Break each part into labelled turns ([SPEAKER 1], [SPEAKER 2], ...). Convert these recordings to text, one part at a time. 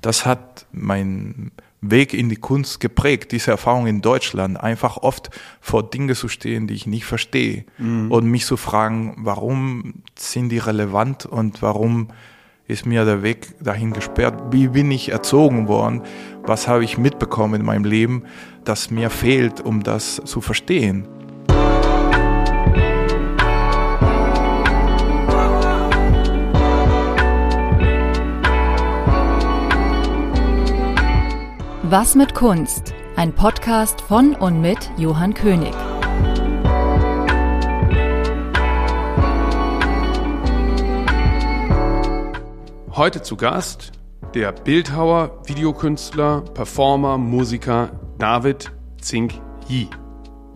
[SPEAKER 1] das hat mein Weg in die Kunst geprägt, diese Erfahrung in Deutschland, einfach oft vor Dinge zu stehen, die ich nicht verstehe mhm. und mich zu fragen, warum sind die relevant und warum ist mir der Weg dahin gesperrt? Wie bin ich erzogen worden? Was habe ich mitbekommen in meinem Leben, das mir fehlt, um das zu verstehen?
[SPEAKER 2] Was mit Kunst? Ein Podcast von und mit Johann König.
[SPEAKER 3] Heute zu Gast der Bildhauer, Videokünstler, Performer, Musiker David Zink Yi.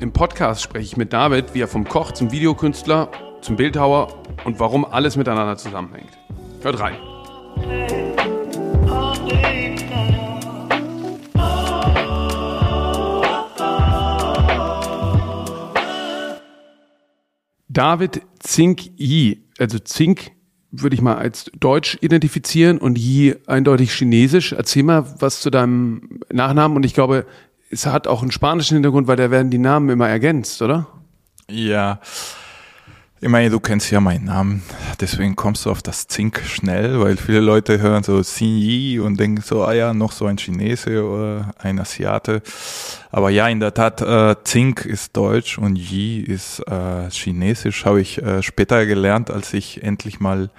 [SPEAKER 3] Im Podcast spreche ich mit David, wie er vom Koch zum Videokünstler, zum Bildhauer und warum alles miteinander zusammenhängt. Hört rein. David Zink Yi, also Zink würde ich mal als Deutsch identifizieren und Yi eindeutig Chinesisch. Erzähl mal was zu deinem Nachnamen und ich glaube, es hat auch einen spanischen Hintergrund, weil da werden die Namen immer ergänzt, oder?
[SPEAKER 1] Ja, ich meine, du kennst ja meinen Namen, deswegen kommst du auf das Zink schnell, weil viele Leute hören so Xin Yi und denken so, ah ja, noch so ein Chinese oder ein Asiate. Aber ja, in der Tat, äh, Zink ist Deutsch und Yi ist äh, Chinesisch, habe ich äh, später gelernt, als ich endlich mal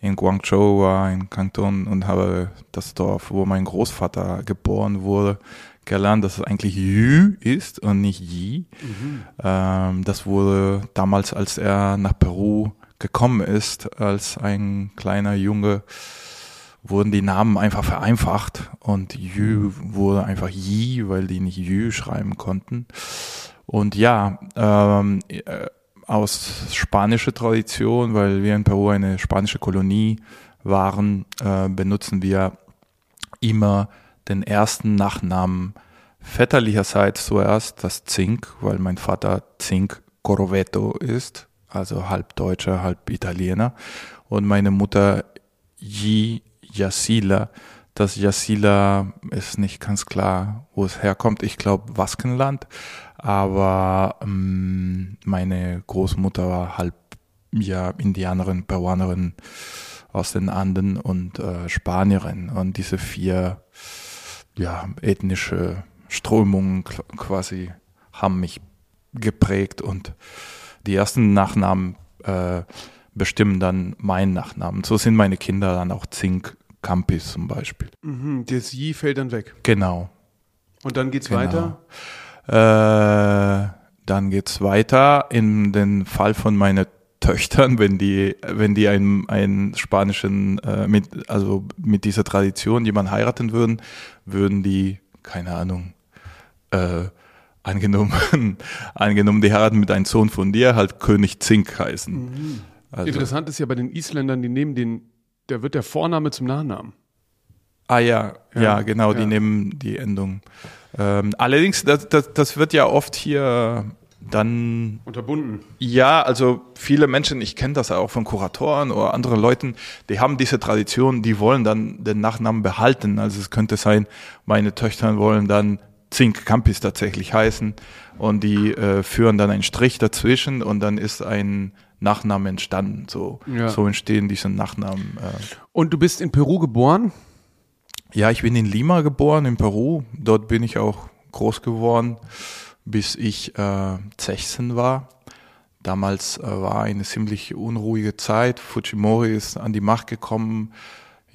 [SPEAKER 1] in Guangzhou war, in Kanton und habe das Dorf, wo mein Großvater geboren wurde, gelernt, dass es eigentlich Yü ist und nicht Yi. Mhm. Ähm, das wurde damals, als er nach Peru gekommen ist, als ein kleiner Junge, wurden die Namen einfach vereinfacht und Yü wurde einfach Yi, weil die nicht Yü schreiben konnten. Und ja, ähm, äh, aus spanischer Tradition, weil wir in Peru eine spanische Kolonie waren, äh, benutzen wir immer den ersten Nachnamen väterlicherseits zuerst das Zink, weil mein Vater Zink Corvetto ist, also halb Deutscher, halb Italiener. Und meine Mutter Yi Yassila. Das Yassila ist nicht ganz klar, wo es herkommt. Ich glaube Waskenland. Aber ähm, meine Großmutter war halb ja, Indianerin, Peruanerin aus den Anden und äh, Spanierin. Und diese vier ja, ethnische Strömungen quasi haben mich geprägt und die ersten Nachnamen äh, bestimmen dann meinen Nachnamen. So sind meine Kinder dann auch Zink Campis zum Beispiel.
[SPEAKER 3] Mhm, das I fällt dann weg.
[SPEAKER 1] Genau.
[SPEAKER 3] Und dann geht's genau. weiter?
[SPEAKER 1] Äh, dann geht's weiter. In den Fall von meinen Töchtern, wenn die, wenn die einen, einen spanischen, äh, mit, also mit dieser Tradition jemanden heiraten würden, würden die, keine Ahnung, äh, angenommen, angenommen, die heiraten mit einem Sohn von dir, halt König Zink heißen. Mhm.
[SPEAKER 3] Also, Interessant ist ja bei den Isländern, die nehmen den, da wird der Vorname zum Nachnamen.
[SPEAKER 1] Ah ja, ja, ja genau, ja. die nehmen die Endung. Ähm, allerdings, das, das, das wird ja oft hier dann
[SPEAKER 3] unterbunden.
[SPEAKER 1] Ja, also viele Menschen, ich kenne das auch von Kuratoren oder anderen Leuten, die haben diese Tradition, die wollen dann den Nachnamen behalten. Also es könnte sein, meine Töchter wollen dann Zink Campis tatsächlich heißen und die äh, führen dann einen Strich dazwischen und dann ist ein Nachname entstanden. So, ja. so entstehen diese Nachnamen. Äh.
[SPEAKER 3] Und du bist in Peru geboren?
[SPEAKER 1] Ja, ich bin in Lima geboren, in Peru. Dort bin ich auch groß geworden, bis ich äh, 16 war. Damals äh, war eine ziemlich unruhige Zeit. Fujimori ist an die Macht gekommen.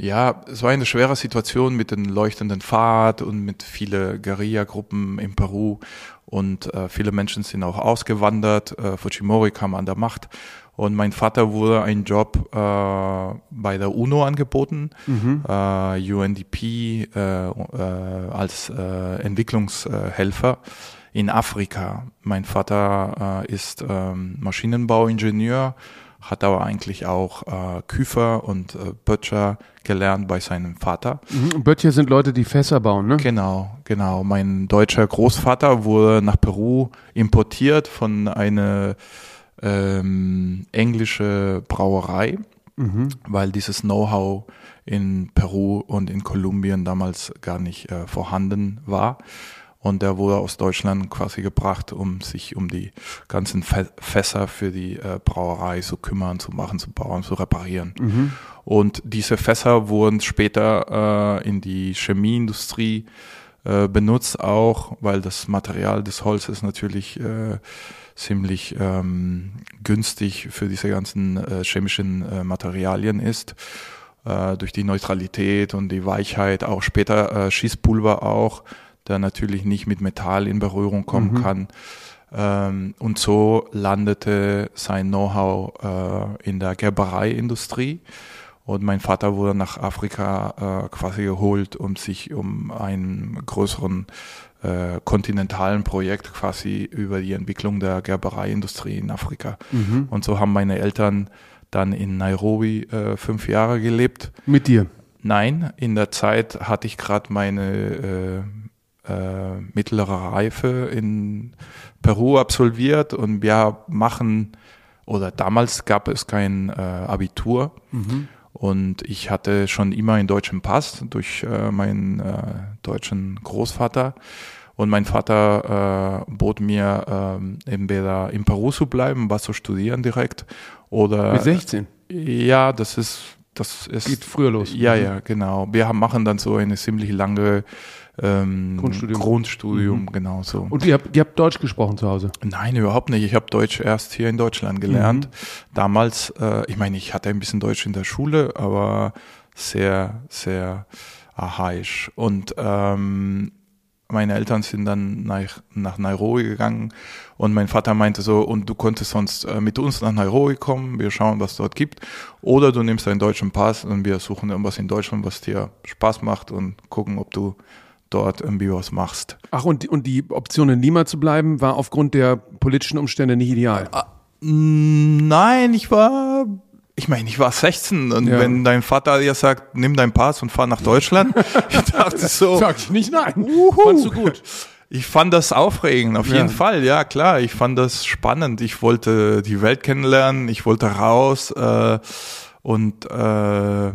[SPEAKER 1] Ja, es war eine schwere Situation mit den leuchtenden Pfad und mit viele Guerilla-Gruppen in Peru und äh, viele Menschen sind auch ausgewandert. Äh, Fujimori kam an der Macht und mein Vater wurde einen Job äh, bei der UNO angeboten, mhm. äh, UNDP äh, äh, als äh, Entwicklungshelfer in Afrika. Mein Vater ist äh, Maschinenbauingenieur hat aber eigentlich auch äh, Küfer und äh, Böttcher gelernt bei seinem Vater.
[SPEAKER 3] Mhm. Böttcher sind Leute, die Fässer bauen, ne?
[SPEAKER 1] Genau, genau. Mein deutscher Großvater wurde nach Peru importiert von einer ähm, englische Brauerei. weil dieses Know-how in Peru und in Kolumbien damals gar nicht äh, vorhanden war. Und der wurde aus Deutschland quasi gebracht, um sich um die ganzen Fä- Fässer für die äh, Brauerei zu kümmern, zu machen, zu bauen, zu reparieren. Und diese Fässer wurden später äh, in die Chemieindustrie äh, benutzt, auch weil das Material des Holzes natürlich äh, ziemlich ähm, günstig für diese ganzen äh, chemischen äh, Materialien ist. Durch die Neutralität und die Weichheit, auch später äh, Schießpulver auch, der natürlich nicht mit Metall in Berührung kommen kann. Ähm, und so landete sein Know-how äh, in der Gerbereiindustrie. Und mein Vater wurde nach Afrika äh, quasi geholt, um sich um einen größeren äh, kontinentalen Projekt quasi über die Entwicklung der Gerbereiindustrie in Afrika. Und so haben meine Eltern dann in Nairobi äh, fünf Jahre gelebt.
[SPEAKER 3] Mit dir.
[SPEAKER 1] Nein, in der Zeit hatte ich gerade meine äh, äh, mittlere Reife in Peru absolviert und wir machen, oder damals gab es kein äh, Abitur und ich hatte schon immer einen deutschen Pass durch äh, meinen äh, deutschen Großvater. Und mein Vater äh, bot mir ähm, entweder in Peru zu bleiben, was zu studieren direkt, oder
[SPEAKER 3] Mit 16.
[SPEAKER 1] ja, das ist, das ist.
[SPEAKER 3] Geht früher los.
[SPEAKER 1] Ja, ja, genau. Wir haben, machen dann so eine ziemlich lange ähm,
[SPEAKER 3] Grundstudium. Mhm.
[SPEAKER 1] Grundstudium, genau so.
[SPEAKER 3] Und ihr habt, ihr habt Deutsch gesprochen zu Hause.
[SPEAKER 1] Nein, überhaupt nicht. Ich habe Deutsch erst hier in Deutschland gelernt. Damals, äh, ich meine, ich hatte ein bisschen Deutsch in der Schule, aber sehr, sehr archaisch. Und ähm, meine Eltern sind dann nach, nach Nairobi gegangen und mein Vater meinte so, und du konntest sonst äh, mit uns nach Nairobi kommen, wir schauen, was dort gibt. Oder du nimmst deinen deutschen Pass und wir suchen irgendwas in Deutschland, was dir Spaß macht und gucken, ob du dort irgendwie was machst.
[SPEAKER 3] Ach, und, die- und die Option in Lima zu bleiben, war aufgrund der politischen Umstände nicht ideal.
[SPEAKER 1] Mm, Nein, ich war, ich meine, ich war 16 und
[SPEAKER 3] Ja.
[SPEAKER 1] wenn dein Vater dir sagt, nimm deinen Pass und fahr nach Deutschland, ich dachte so,
[SPEAKER 3] Sag ich nicht nein. Fandst du gut?
[SPEAKER 1] ich fand das aufregend, auf
[SPEAKER 3] Ja.
[SPEAKER 1] jeden Fall, ja klar, ich fand das spannend, ich wollte die Welt kennenlernen, ich wollte raus äh, und äh,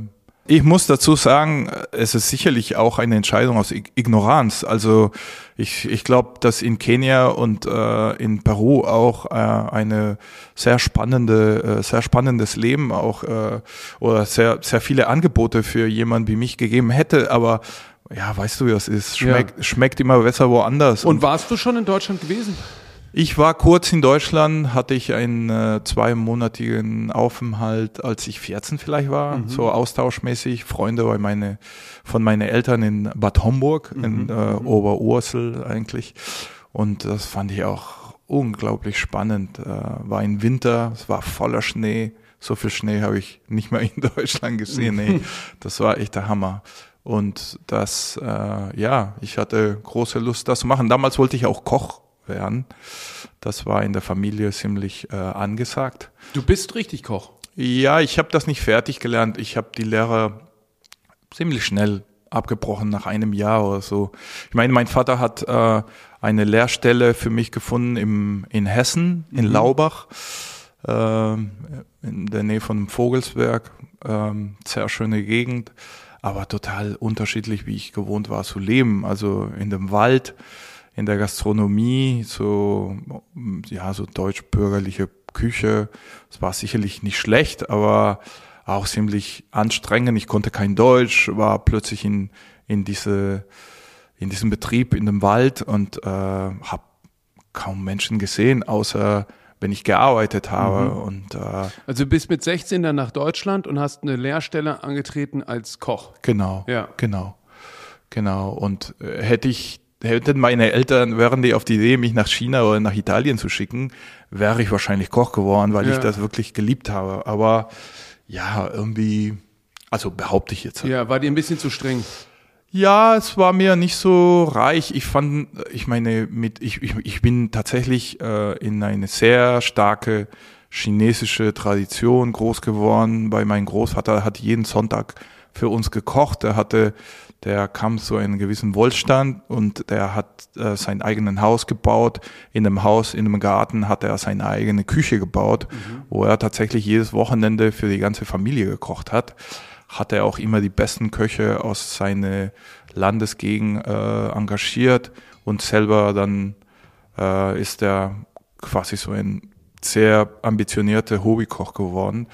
[SPEAKER 1] ich muss dazu sagen, es ist sicherlich auch eine Entscheidung aus Ig- Ignoranz. Also ich, ich glaube, dass in Kenia und äh, in Peru auch äh, eine sehr spannende, äh, sehr spannendes Leben auch äh, oder sehr, sehr viele Angebote für jemanden wie mich gegeben hätte. Aber ja, weißt du, wie das ist. Schmeckt, schmeckt immer besser woanders.
[SPEAKER 3] Und warst du schon in Deutschland gewesen?
[SPEAKER 1] Ich war kurz in Deutschland, hatte ich einen äh, zweimonatigen Aufenthalt, als ich 14 vielleicht war, so austauschmäßig. Freunde bei meine, von meinen Eltern in Bad Homburg, in äh, Oberursel eigentlich. Und das fand ich auch unglaublich spannend. Äh, war ein Winter, es war voller Schnee. So viel Schnee habe ich nicht mehr in Deutschland gesehen. Nee, das war echt der Hammer. Und das, äh, ja, ich hatte große Lust, das zu machen. Damals wollte ich auch Koch werden. Das war in der Familie ziemlich äh, angesagt.
[SPEAKER 3] Du bist richtig Koch.
[SPEAKER 1] Ja, ich habe das nicht fertig gelernt. Ich habe die Lehre ziemlich schnell abgebrochen nach einem Jahr oder so. Ich meine, mein Vater hat äh, eine Lehrstelle für mich gefunden im, in Hessen, in Laubach, ähm, in der Nähe von Vogelsberg. Ähm, sehr schöne Gegend, aber total unterschiedlich, wie ich gewohnt war zu leben. Also in dem Wald, in der Gastronomie, so, ja, so deutsch-bürgerliche Küche. Es war sicherlich nicht schlecht, aber auch ziemlich anstrengend. Ich konnte kein Deutsch, war plötzlich in, in diese, in diesem Betrieb in dem Wald und äh, habe kaum Menschen gesehen, außer wenn ich gearbeitet habe. Und äh,
[SPEAKER 3] Also du bist mit 16 dann nach Deutschland und hast eine Lehrstelle angetreten als Koch.
[SPEAKER 1] genau,
[SPEAKER 3] Ja.
[SPEAKER 1] genau, genau. Und äh, hätte ich hätten meine Eltern, wären die auf die Idee, mich nach China oder nach Italien zu schicken, wäre ich wahrscheinlich Koch geworden, weil
[SPEAKER 3] Ja.
[SPEAKER 1] ich das wirklich geliebt habe. Aber ja, irgendwie, also behaupte ich jetzt.
[SPEAKER 3] Ja, war dir ein bisschen zu streng.
[SPEAKER 1] Ja, es war mir nicht so reich. Ich fand, ich meine, mit ich, ich, ich bin tatsächlich äh, in eine sehr starke chinesische Tradition groß geworden. Bei meinem Großvater hat jeden Sonntag für uns gekocht. Er hatte, der kam zu einem gewissen Wohlstand und der hat äh, sein eigenes Haus gebaut. In dem Haus, in dem Garten hat er seine eigene Küche gebaut, mhm. wo er tatsächlich jedes Wochenende für die ganze Familie gekocht hat. Hat er auch immer die besten Köche aus seiner Landesgegend äh, engagiert und selber dann äh, ist er quasi so ein sehr ambitionierter Hobbykoch geworden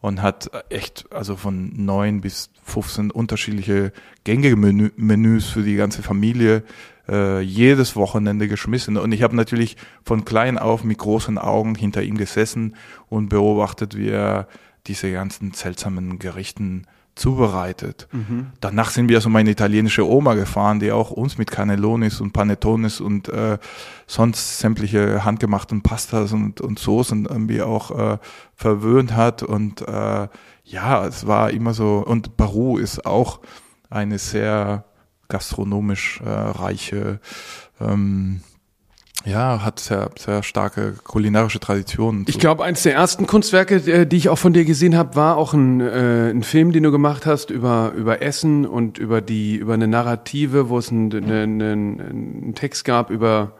[SPEAKER 1] und hat echt also von neun bis 15 unterschiedliche gängige Menüs für die ganze Familie äh, jedes Wochenende geschmissen. Und ich habe natürlich von klein auf mit großen Augen hinter ihm gesessen und beobachtet, wie er diese ganzen seltsamen Gerichten zubereitet. Mhm. Danach sind wir so meine italienische Oma gefahren, die auch uns mit Cannellonis und Panettonis und äh, sonst sämtliche handgemachten Pastas und, und Soßen irgendwie auch äh, verwöhnt hat. Und äh, ja, es war immer so, und Baru ist auch eine sehr gastronomisch äh, reiche ähm, ja, hat sehr, sehr starke kulinarische Traditionen.
[SPEAKER 3] Ich glaube, eins der ersten Kunstwerke, äh, die ich auch von dir gesehen habe, war auch ein, äh, ein Film, den du gemacht hast über, über Essen und über die, über eine Narrative, wo es einen, einen, einen Text gab über,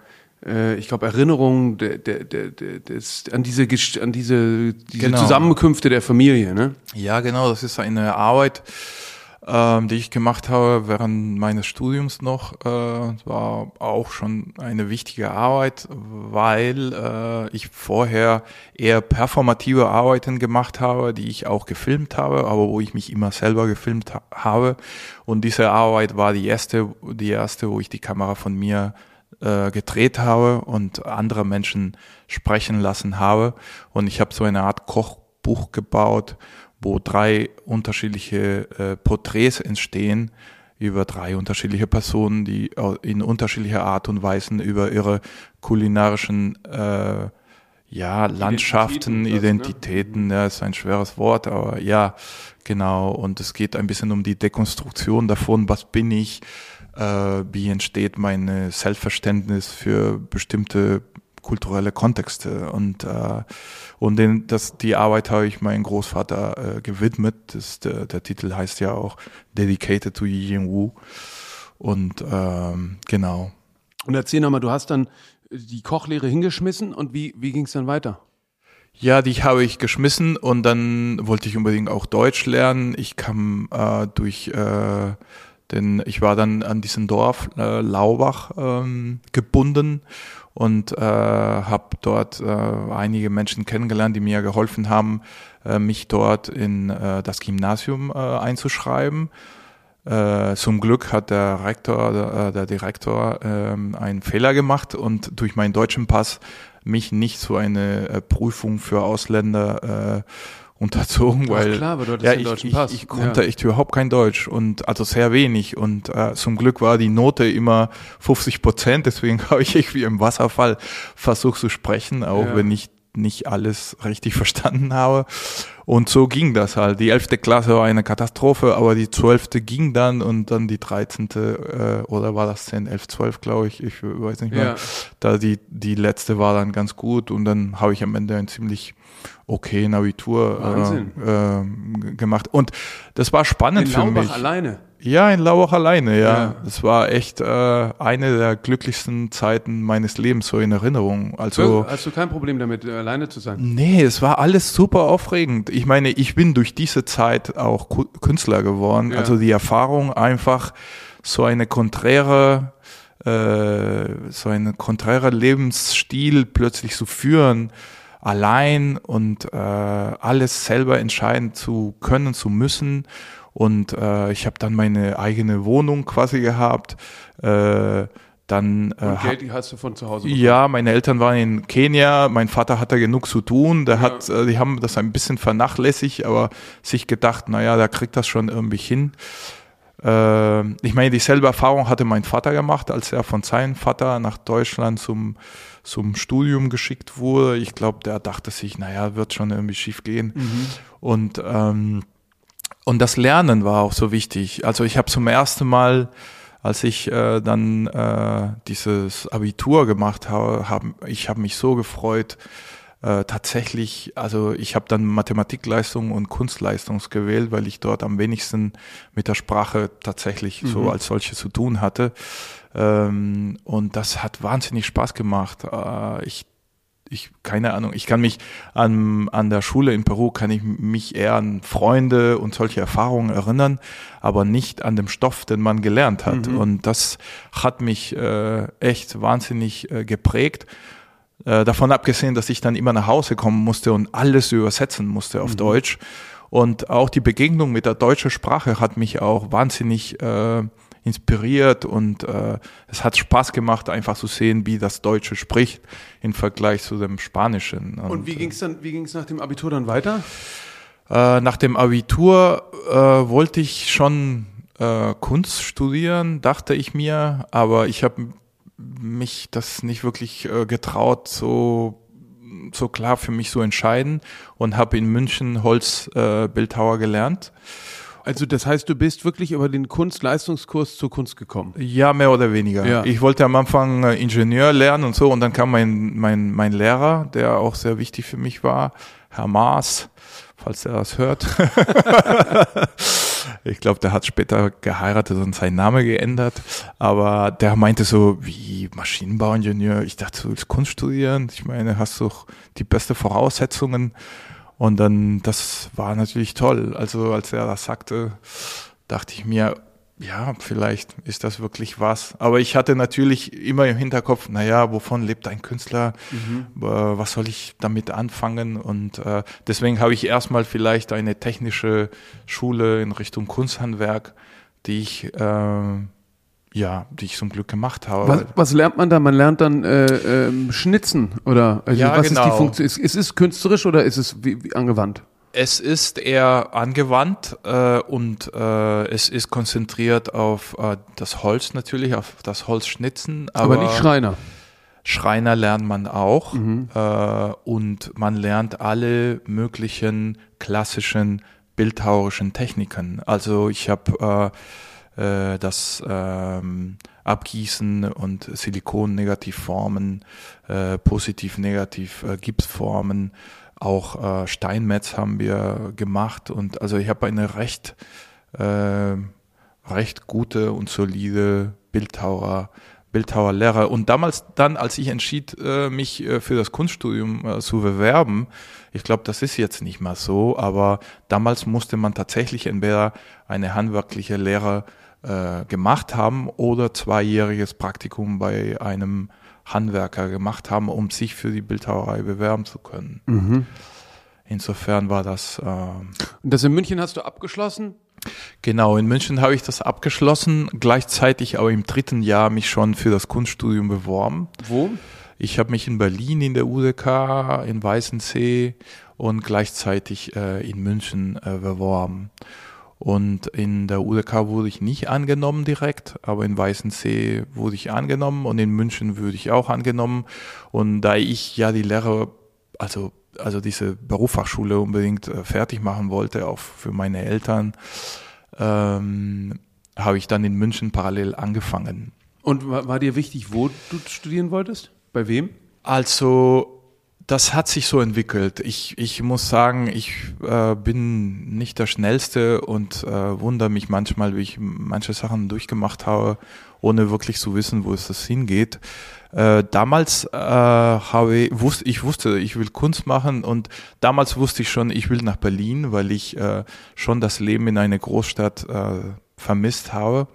[SPEAKER 3] äh, ich glaube, Erinnerungen der, der, der, des, an diese, an diese, diese genau. Zusammenkünfte der Familie, ne?
[SPEAKER 1] Ja, genau, das ist eine Arbeit, ähm, die ich gemacht habe während meines Studiums noch, äh, war auch schon eine wichtige Arbeit, weil äh, ich vorher eher performative Arbeiten gemacht habe, die ich auch gefilmt habe, aber wo ich mich immer selber gefilmt ha habe. Und diese Arbeit war die erste, die erste, wo ich die Kamera von mir äh, gedreht habe und andere Menschen sprechen lassen habe. Und ich habe so eine Art Kochbuch gebaut wo drei unterschiedliche äh, Porträts entstehen über drei unterschiedliche Personen, die in unterschiedlicher Art und Weise über ihre kulinarischen äh, ja, Landschaften, Identitäten, Identitäten ne? ja, ist ein schweres Wort, aber ja, genau. Und es geht ein bisschen um die Dekonstruktion davon, was bin ich, äh, wie entsteht mein Selbstverständnis für bestimmte kulturelle Kontexte und äh, und den, das, die Arbeit habe ich meinem Großvater äh, gewidmet. Das, der, der Titel heißt ja auch Dedicated to Yi Wu. Und ähm, genau.
[SPEAKER 3] Und erzähl nochmal, du hast dann die Kochlehre hingeschmissen und wie, wie ging es dann weiter?
[SPEAKER 1] Ja, die habe ich geschmissen und dann wollte ich unbedingt auch Deutsch lernen. Ich kam äh, durch, äh, denn ich war dann an diesem Dorf äh, Laubach ähm, gebunden und äh, habe dort äh, einige Menschen kennengelernt, die mir geholfen haben, äh, mich dort in äh, das Gymnasium äh, einzuschreiben. Äh, zum Glück hat der Rektor, der, äh, der Direktor äh, einen Fehler gemacht und durch meinen deutschen Pass mich nicht zu einer äh, Prüfung für Ausländer äh, unterzogen, weil
[SPEAKER 3] Ach klar, weil
[SPEAKER 1] du ja, ich, ich, ich, konnte ja. echt überhaupt kein Deutsch und also sehr wenig und äh, zum Glück war die Note immer 50 Prozent, deswegen habe ich irgendwie im Wasserfall versucht zu sprechen, auch ja. wenn ich nicht alles richtig verstanden habe. Und so ging das halt. Die elfte Klasse war eine Katastrophe, aber die zwölfte ging dann und dann die dreizehnte, äh, oder war das 10, 11, 12, glaube ich, ich weiß nicht mehr. Ja. Da die, die letzte war dann ganz gut und dann habe ich am Ende ein ziemlich okay Abitur äh, äh, gemacht. Und das war spannend in für Laubach mich.
[SPEAKER 3] alleine?
[SPEAKER 1] Ja, in Laubach alleine, ja. ja. Das war echt äh, eine der glücklichsten Zeiten meines Lebens, so in Erinnerung. Also
[SPEAKER 3] Hast du kein Problem damit, alleine zu sein?
[SPEAKER 1] Nee, es war alles super aufregend. Ich meine, ich bin durch diese Zeit auch Künstler geworden. Ja. Also die Erfahrung einfach so eine konträre äh, so eine konträre Lebensstil plötzlich zu führen, allein und äh, alles selber entscheiden zu können, zu müssen. Und äh, ich habe dann meine eigene Wohnung quasi gehabt. Äh, dann
[SPEAKER 3] äh, und Geld hast du von zu Hause
[SPEAKER 1] bekommen? Ja, meine Eltern waren in Kenia, mein Vater hatte genug zu tun, der ja. hat, äh, die haben das ein bisschen vernachlässigt, aber sich gedacht, naja, der kriegt das schon irgendwie hin. Äh, ich meine, dieselbe Erfahrung hatte mein Vater gemacht, als er von seinem Vater nach Deutschland zum zum Studium geschickt wurde. Ich glaube, der dachte sich, naja, wird schon irgendwie schief gehen. Mhm. Und, ähm, und das Lernen war auch so wichtig. Also ich habe zum ersten Mal, als ich äh, dann äh, dieses Abitur gemacht habe, hab, ich habe mich so gefreut, äh, tatsächlich, also ich habe dann Mathematikleistung und Kunstleistung gewählt, weil ich dort am wenigsten mit der Sprache tatsächlich mhm. so als solche zu tun hatte. Ähm, und das hat wahnsinnig Spaß gemacht. Äh, ich ich, keine Ahnung, ich kann mich an, an der Schule in Peru, kann ich mich eher an Freunde und solche Erfahrungen erinnern, aber nicht an dem Stoff, den man gelernt hat. Mhm. Und das hat mich äh, echt wahnsinnig äh, geprägt. Äh, davon abgesehen, dass ich dann immer nach Hause kommen musste und alles übersetzen musste auf mhm. Deutsch. Und auch die Begegnung mit der deutschen Sprache hat mich auch wahnsinnig äh, inspiriert und äh, es hat Spaß gemacht, einfach zu sehen, wie das Deutsche spricht im Vergleich zu dem Spanischen.
[SPEAKER 3] Und, und wie ging es dann, wie ging es nach dem Abitur dann weiter?
[SPEAKER 1] Äh, nach dem Abitur äh, wollte ich schon äh, Kunst studieren, dachte ich mir, aber ich habe mich das nicht wirklich äh, getraut, so so klar für mich zu entscheiden und habe in München Holzbildhauer äh, gelernt
[SPEAKER 3] also das heißt, du bist wirklich über den Kunstleistungskurs zur Kunst gekommen?
[SPEAKER 1] Ja, mehr oder weniger. Ja. Ich wollte am Anfang äh, Ingenieur lernen und so und dann kam mein, mein, mein Lehrer, der auch sehr wichtig für mich war, Herr Maas, falls er das hört. ich glaube, der hat später geheiratet und seinen Namen geändert. Aber der meinte so, wie Maschinenbauingenieur. Ich dachte, du willst Kunst studieren. Ich meine, hast du die beste Voraussetzungen. Und dann, das war natürlich toll. Also als er das sagte, dachte ich mir, ja, vielleicht ist das wirklich was. Aber ich hatte natürlich immer im Hinterkopf, naja, wovon lebt ein Künstler? Mhm. Äh, was soll ich damit anfangen? Und äh, deswegen habe ich erstmal vielleicht eine technische Schule in Richtung Kunsthandwerk, die ich äh, ja, die ich zum Glück gemacht habe.
[SPEAKER 3] Was, was lernt man da? Man lernt dann äh, äh, Schnitzen oder also
[SPEAKER 1] ja,
[SPEAKER 3] was
[SPEAKER 1] genau.
[SPEAKER 3] ist die Funktion? Ist, ist es künstlerisch oder ist es wie, wie angewandt?
[SPEAKER 1] Es ist eher angewandt äh, und äh, es ist konzentriert auf äh, das Holz natürlich, auf das Holzschnitzen.
[SPEAKER 3] Aber, aber nicht Schreiner.
[SPEAKER 1] Schreiner lernt man auch mhm. äh, und man lernt alle möglichen klassischen bildhauerischen Techniken. Also ich habe äh, das ähm, Abgießen und Silikon-Negativformen, äh, positiv-negativ äh, Gipsformen, auch äh, Steinmetz haben wir gemacht und also ich habe eine recht äh, recht gute und solide Bildhauer Bildhauerlehrer. Und damals dann, als ich entschied, äh, mich äh, für das Kunststudium äh, zu bewerben, ich glaube, das ist jetzt nicht mal so, aber damals musste man tatsächlich entweder eine handwerkliche Lehre äh, gemacht haben oder zweijähriges Praktikum bei einem Handwerker gemacht haben, um sich für die Bildhauerei bewerben zu können. Mhm. Insofern war das. Äh, Und
[SPEAKER 3] das in München hast du abgeschlossen?
[SPEAKER 1] Genau, in München habe ich das abgeschlossen, gleichzeitig aber im dritten Jahr mich schon für das Kunststudium beworben.
[SPEAKER 3] Wo?
[SPEAKER 1] Ich habe mich in Berlin in der UDK, in Weißensee und gleichzeitig äh, in München äh, beworben. Und in der UDK wurde ich nicht angenommen direkt, aber in Weißensee wurde ich angenommen und in München würde ich auch angenommen. Und da ich ja die Lehre, also, also diese Berufsfachschule unbedingt äh, fertig machen wollte, auch für meine Eltern, ähm, habe ich dann in München parallel angefangen.
[SPEAKER 3] Und war, war dir wichtig, wo du studieren wolltest? Bei wem?
[SPEAKER 1] Also das hat sich so entwickelt. Ich, ich muss sagen, ich äh, bin nicht der Schnellste und äh, wundere mich manchmal, wie ich manche Sachen durchgemacht habe, ohne wirklich zu wissen, wo es das hingeht. Äh, damals äh, habe ich, wusste, ich wusste, ich will Kunst machen und damals wusste ich schon, ich will nach Berlin, weil ich äh, schon das Leben in einer Großstadt äh, vermisst habe.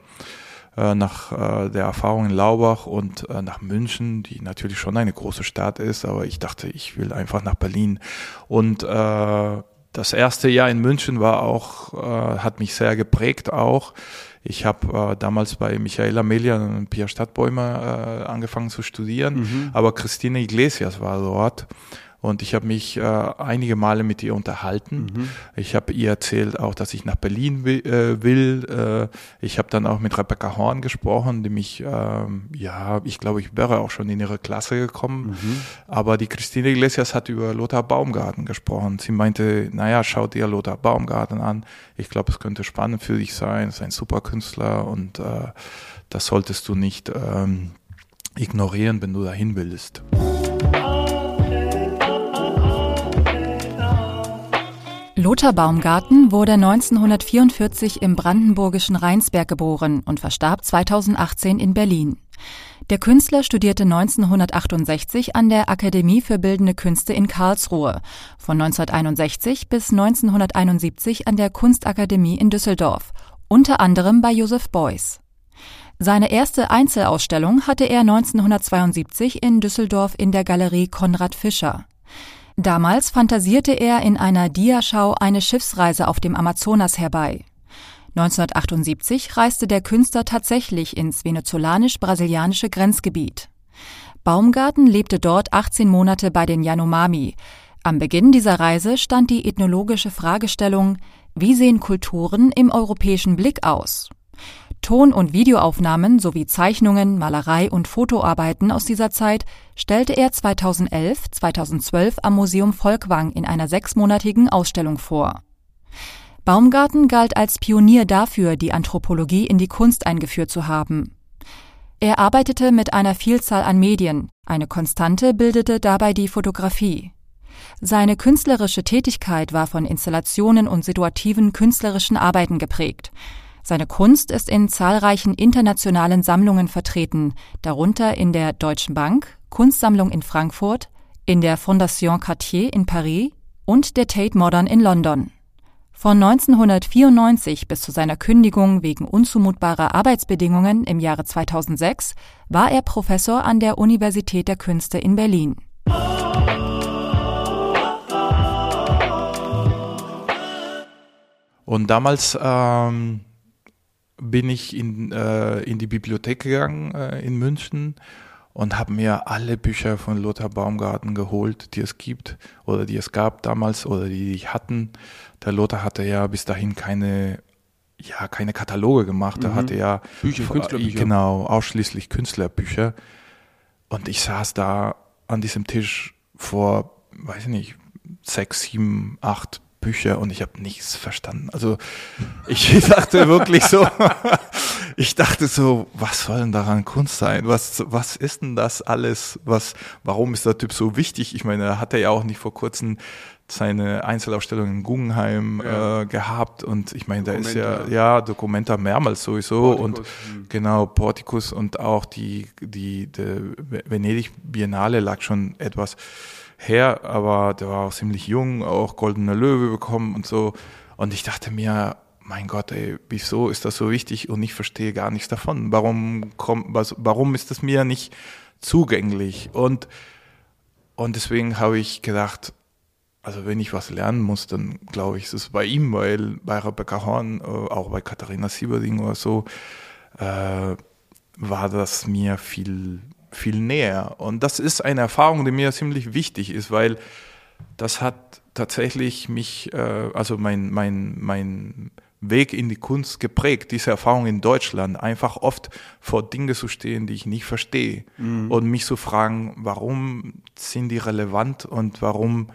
[SPEAKER 1] Äh, nach äh, der Erfahrung in Laubach und äh, nach München, die natürlich schon eine große Stadt ist, aber ich dachte, ich will einfach nach Berlin. Und das erste Jahr in München war auch, hat mich sehr geprägt auch. Ich habe äh, damals bei Michael Amelia und Pia Stadtbäumer äh, angefangen zu studieren, mhm. aber Christine Iglesias war dort. Und ich habe mich äh, einige Male mit ihr unterhalten. Mhm. Ich habe ihr erzählt auch, dass ich nach Berlin will. Äh, will. Äh, ich habe dann auch mit Rebecca Horn gesprochen, die mich, ähm, ja, ich glaube, ich wäre auch schon in ihre Klasse gekommen. Mhm. Aber die Christine Iglesias hat über Lothar Baumgarten gesprochen. Sie meinte, naja, schau dir Lothar Baumgarten an. Ich glaube, es könnte spannend für dich sein. Es ist ein super Künstler und äh, das solltest du nicht ähm, ignorieren, wenn du dahin willst.
[SPEAKER 2] Lothar Baumgarten wurde 1944 im brandenburgischen Rheinsberg geboren und verstarb 2018 in Berlin. Der Künstler studierte 1968 an der Akademie für Bildende Künste in Karlsruhe, von 1961 bis 1971 an der Kunstakademie in Düsseldorf, unter anderem bei Joseph Beuys. Seine erste Einzelausstellung hatte er 1972 in Düsseldorf in der Galerie Konrad Fischer. Damals fantasierte er in einer Diaschau eine Schiffsreise auf dem Amazonas herbei. 1978 reiste der Künstler tatsächlich ins venezolanisch-brasilianische Grenzgebiet. Baumgarten lebte dort 18 Monate bei den Yanomami. Am Beginn dieser Reise stand die ethnologische Fragestellung, wie sehen Kulturen im europäischen Blick aus? Ton- und Videoaufnahmen sowie Zeichnungen, Malerei und Fotoarbeiten aus dieser Zeit stellte er 2011, 2012 am Museum Volkwang in einer sechsmonatigen Ausstellung vor. Baumgarten galt als Pionier dafür, die Anthropologie in die Kunst eingeführt zu haben. Er arbeitete mit einer Vielzahl an Medien, eine Konstante bildete dabei die Fotografie. Seine künstlerische Tätigkeit war von Installationen und situativen künstlerischen Arbeiten geprägt. Seine Kunst ist in zahlreichen internationalen Sammlungen vertreten, darunter in der Deutschen Bank, Kunstsammlung in Frankfurt, in der Fondation Cartier in Paris und der Tate Modern in London. Von 1994 bis zu seiner Kündigung wegen unzumutbarer Arbeitsbedingungen im Jahre 2006 war er Professor an der Universität der Künste in Berlin.
[SPEAKER 1] Und damals ähm, bin ich in, äh, in die Bibliothek gegangen äh, in München und habe mir alle Bücher von Lothar Baumgarten geholt, die es gibt oder die es gab damals oder die ich hatten. Der Lothar hatte ja bis dahin keine ja keine Kataloge gemacht, er mhm. hatte ja
[SPEAKER 3] Bücher, Künstlerbücher.
[SPEAKER 1] Genau, ausschließlich Künstlerbücher. Und ich saß da an diesem Tisch vor, weiß ich nicht, sechs, sieben, acht Bücher und ich habe nichts verstanden. Also ich dachte wirklich so, ich dachte so, was soll denn daran Kunst sein? Was, was ist denn das alles? Was, warum ist der Typ so wichtig? Ich meine, er hatte ja auch nicht vor kurzem seine Einzelausstellung in Guggenheim ja. äh, gehabt und ich meine, da ist ja, ja, Dokumenta mehrmals sowieso Portikus. und hm. genau, Portikus und auch die, die, die Venedig Biennale lag schon etwas her, aber der war auch ziemlich jung, auch Goldene Löwe bekommen und so. Und ich dachte mir, mein Gott, ey, wieso ist das so wichtig und ich verstehe gar nichts davon? Warum kommt, was, warum ist das mir nicht zugänglich? Und, und deswegen habe ich gedacht, also wenn ich was lernen muss, dann glaube ich, ist es bei ihm, weil bei Rebecca Horn, äh, auch bei Katharina Sieberding oder so, äh, war das mir viel viel näher. Und das ist eine Erfahrung, die mir ziemlich wichtig ist, weil das hat tatsächlich mich, äh, also mein, mein, mein Weg in die Kunst geprägt, diese Erfahrung in Deutschland, einfach oft vor Dinge zu stehen, die ich nicht verstehe mhm. und mich zu fragen, warum sind die relevant und warum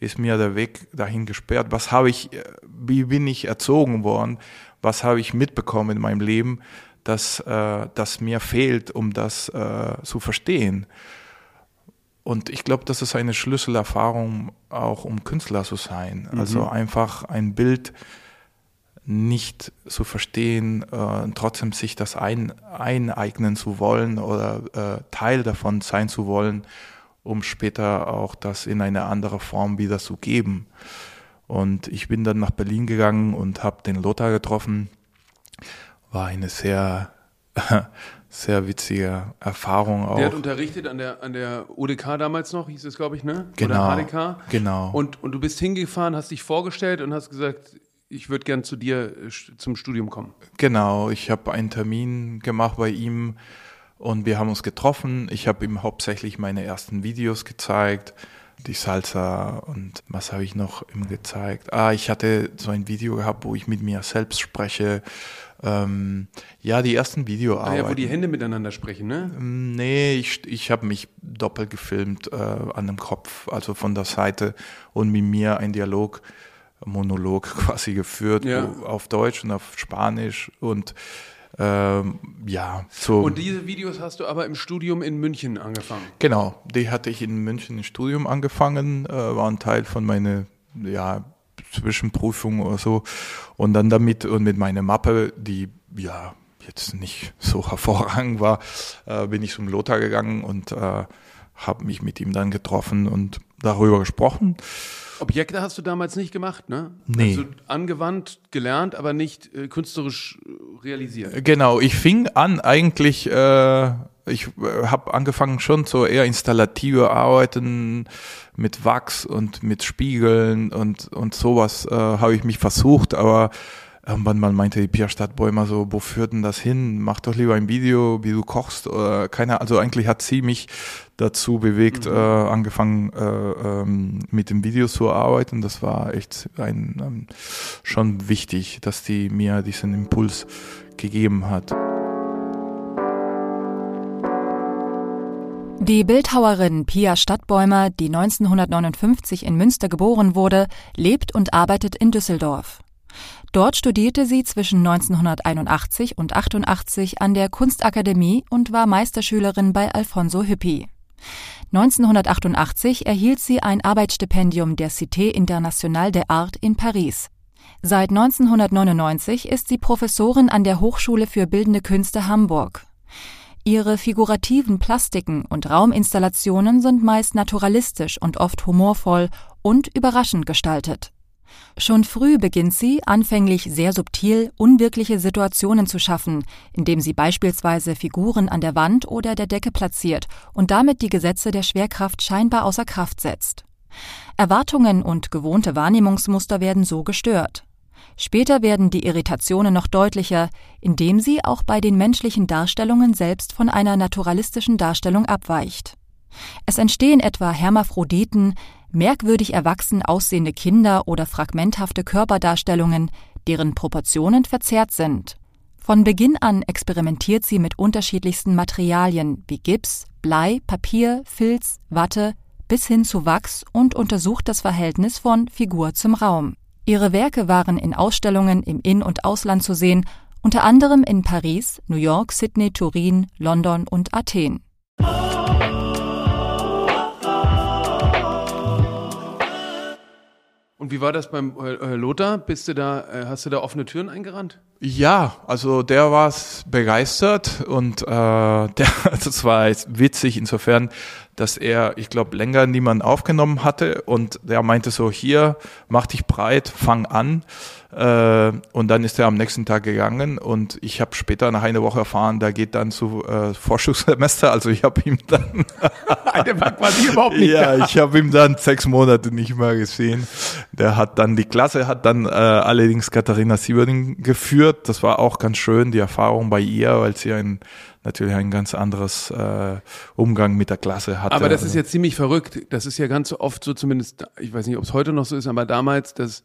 [SPEAKER 1] ist mir der Weg dahin gesperrt? Was habe ich, äh, wie bin ich erzogen worden? Was habe ich mitbekommen in meinem Leben? Das, äh, das mir fehlt, um das äh, zu verstehen. Und ich glaube, das ist eine Schlüsselerfahrung auch, um Künstler zu sein. Mhm. Also einfach ein Bild nicht zu verstehen, äh, trotzdem sich das ein, eineignen zu wollen oder äh, Teil davon sein zu wollen, um später auch das in eine andere Form wieder zu geben. Und ich bin dann nach Berlin gegangen und habe den Lothar getroffen war eine sehr, sehr witzige Erfahrung auch.
[SPEAKER 3] Der hat unterrichtet an der, an der UDK damals noch, hieß es, glaube ich, ne?
[SPEAKER 1] Genau.
[SPEAKER 3] Oder HDK.
[SPEAKER 1] Genau.
[SPEAKER 3] Und, und du bist hingefahren, hast dich vorgestellt und hast gesagt, ich würde gern zu dir äh, zum Studium kommen.
[SPEAKER 1] Genau, ich habe einen Termin gemacht bei ihm und wir haben uns getroffen. Ich habe ihm hauptsächlich meine ersten Videos gezeigt, die Salsa und was habe ich noch ihm gezeigt? Ah, ich hatte so ein Video gehabt, wo ich mit mir selbst spreche ähm, ja, die ersten Videoarbeiten. Ah ja,
[SPEAKER 3] wo die Hände miteinander sprechen, ne?
[SPEAKER 1] Ähm, nee, ich, ich habe mich doppelt gefilmt äh, an dem Kopf, also von der Seite und mit mir ein Dialog, Monolog quasi geführt ja. auf Deutsch und auf Spanisch und ähm, ja, so.
[SPEAKER 3] Und diese Videos hast du aber im Studium in München angefangen?
[SPEAKER 1] Genau, die hatte ich in München im Studium angefangen, äh, war ein Teil von meiner ja, Zwischenprüfung oder so. Und dann damit und mit meiner Mappe, die ja jetzt nicht so hervorragend war, äh, bin ich zum Lothar gegangen und äh, habe mich mit ihm dann getroffen und darüber gesprochen.
[SPEAKER 3] Objekte hast du damals nicht gemacht, ne?
[SPEAKER 1] Nee.
[SPEAKER 3] Also angewandt, gelernt, aber nicht äh, künstlerisch äh, realisiert.
[SPEAKER 1] Genau, ich fing an eigentlich, äh, ich äh, habe angefangen schon so eher installative Arbeiten mit Wachs und mit Spiegeln und, und sowas äh, habe ich mich versucht, aber irgendwann mal meinte die Pia Stadtbäumer so, wo führt denn das hin? Mach doch lieber ein Video, wie du kochst oder keine, also eigentlich hat sie mich dazu bewegt, mhm. äh, angefangen äh, ähm, mit dem Video zu arbeiten. Das war echt ein, ähm, schon wichtig, dass die mir diesen Impuls gegeben hat.
[SPEAKER 2] Die Bildhauerin Pia Stadtbäumer, die 1959 in Münster geboren wurde, lebt und arbeitet in Düsseldorf. Dort studierte sie zwischen 1981 und 88 an der Kunstakademie und war Meisterschülerin bei Alfonso Hüppi. 1988 erhielt sie ein Arbeitsstipendium der Cité Internationale des Arts in Paris. Seit 1999 ist sie Professorin an der Hochschule für Bildende Künste Hamburg. Ihre figurativen Plastiken und Rauminstallationen sind meist naturalistisch und oft humorvoll und überraschend gestaltet. Schon früh beginnt sie, anfänglich sehr subtil, unwirkliche Situationen zu schaffen, indem sie beispielsweise Figuren an der Wand oder der Decke platziert und damit die Gesetze der Schwerkraft scheinbar außer Kraft setzt. Erwartungen und gewohnte Wahrnehmungsmuster werden so gestört. Später werden die Irritationen noch deutlicher, indem sie auch bei den menschlichen Darstellungen selbst von einer naturalistischen Darstellung abweicht. Es entstehen etwa Hermaphroditen, merkwürdig erwachsen aussehende Kinder oder fragmenthafte Körperdarstellungen, deren Proportionen verzerrt sind. Von Beginn an experimentiert sie mit unterschiedlichsten Materialien wie Gips, Blei, Papier, Filz, Watte bis hin zu Wachs und untersucht das Verhältnis von Figur zum Raum. Ihre Werke waren in Ausstellungen im In- und Ausland zu sehen, unter anderem in Paris, New York, Sydney, Turin, London und Athen.
[SPEAKER 3] Und wie war das beim äh, Lothar? Bist du da, äh, hast du da offene Türen eingerannt?
[SPEAKER 1] Ja, also der war begeistert und äh, der, das war witzig insofern, dass er, ich glaube, länger niemand aufgenommen hatte und der meinte so, hier, mach dich breit, fang an. Äh, und dann ist er am nächsten Tag gegangen und ich habe später nach einer Woche erfahren, der geht dann zu äh, Forschungssemester. Also ich habe ihm dann
[SPEAKER 3] war quasi überhaupt nicht.
[SPEAKER 1] Ja, ich habe ihm dann sechs Monate nicht mehr gesehen. Der hat dann die Klasse hat dann äh, allerdings Katharina Sieberding geführt. Das war auch ganz schön die Erfahrung bei ihr, weil sie ein natürlich ein ganz anderes äh, Umgang mit der Klasse hatte.
[SPEAKER 3] Aber das ist ja ziemlich verrückt. Das ist ja ganz oft so, zumindest, ich weiß nicht, ob es heute noch so ist, aber damals, dass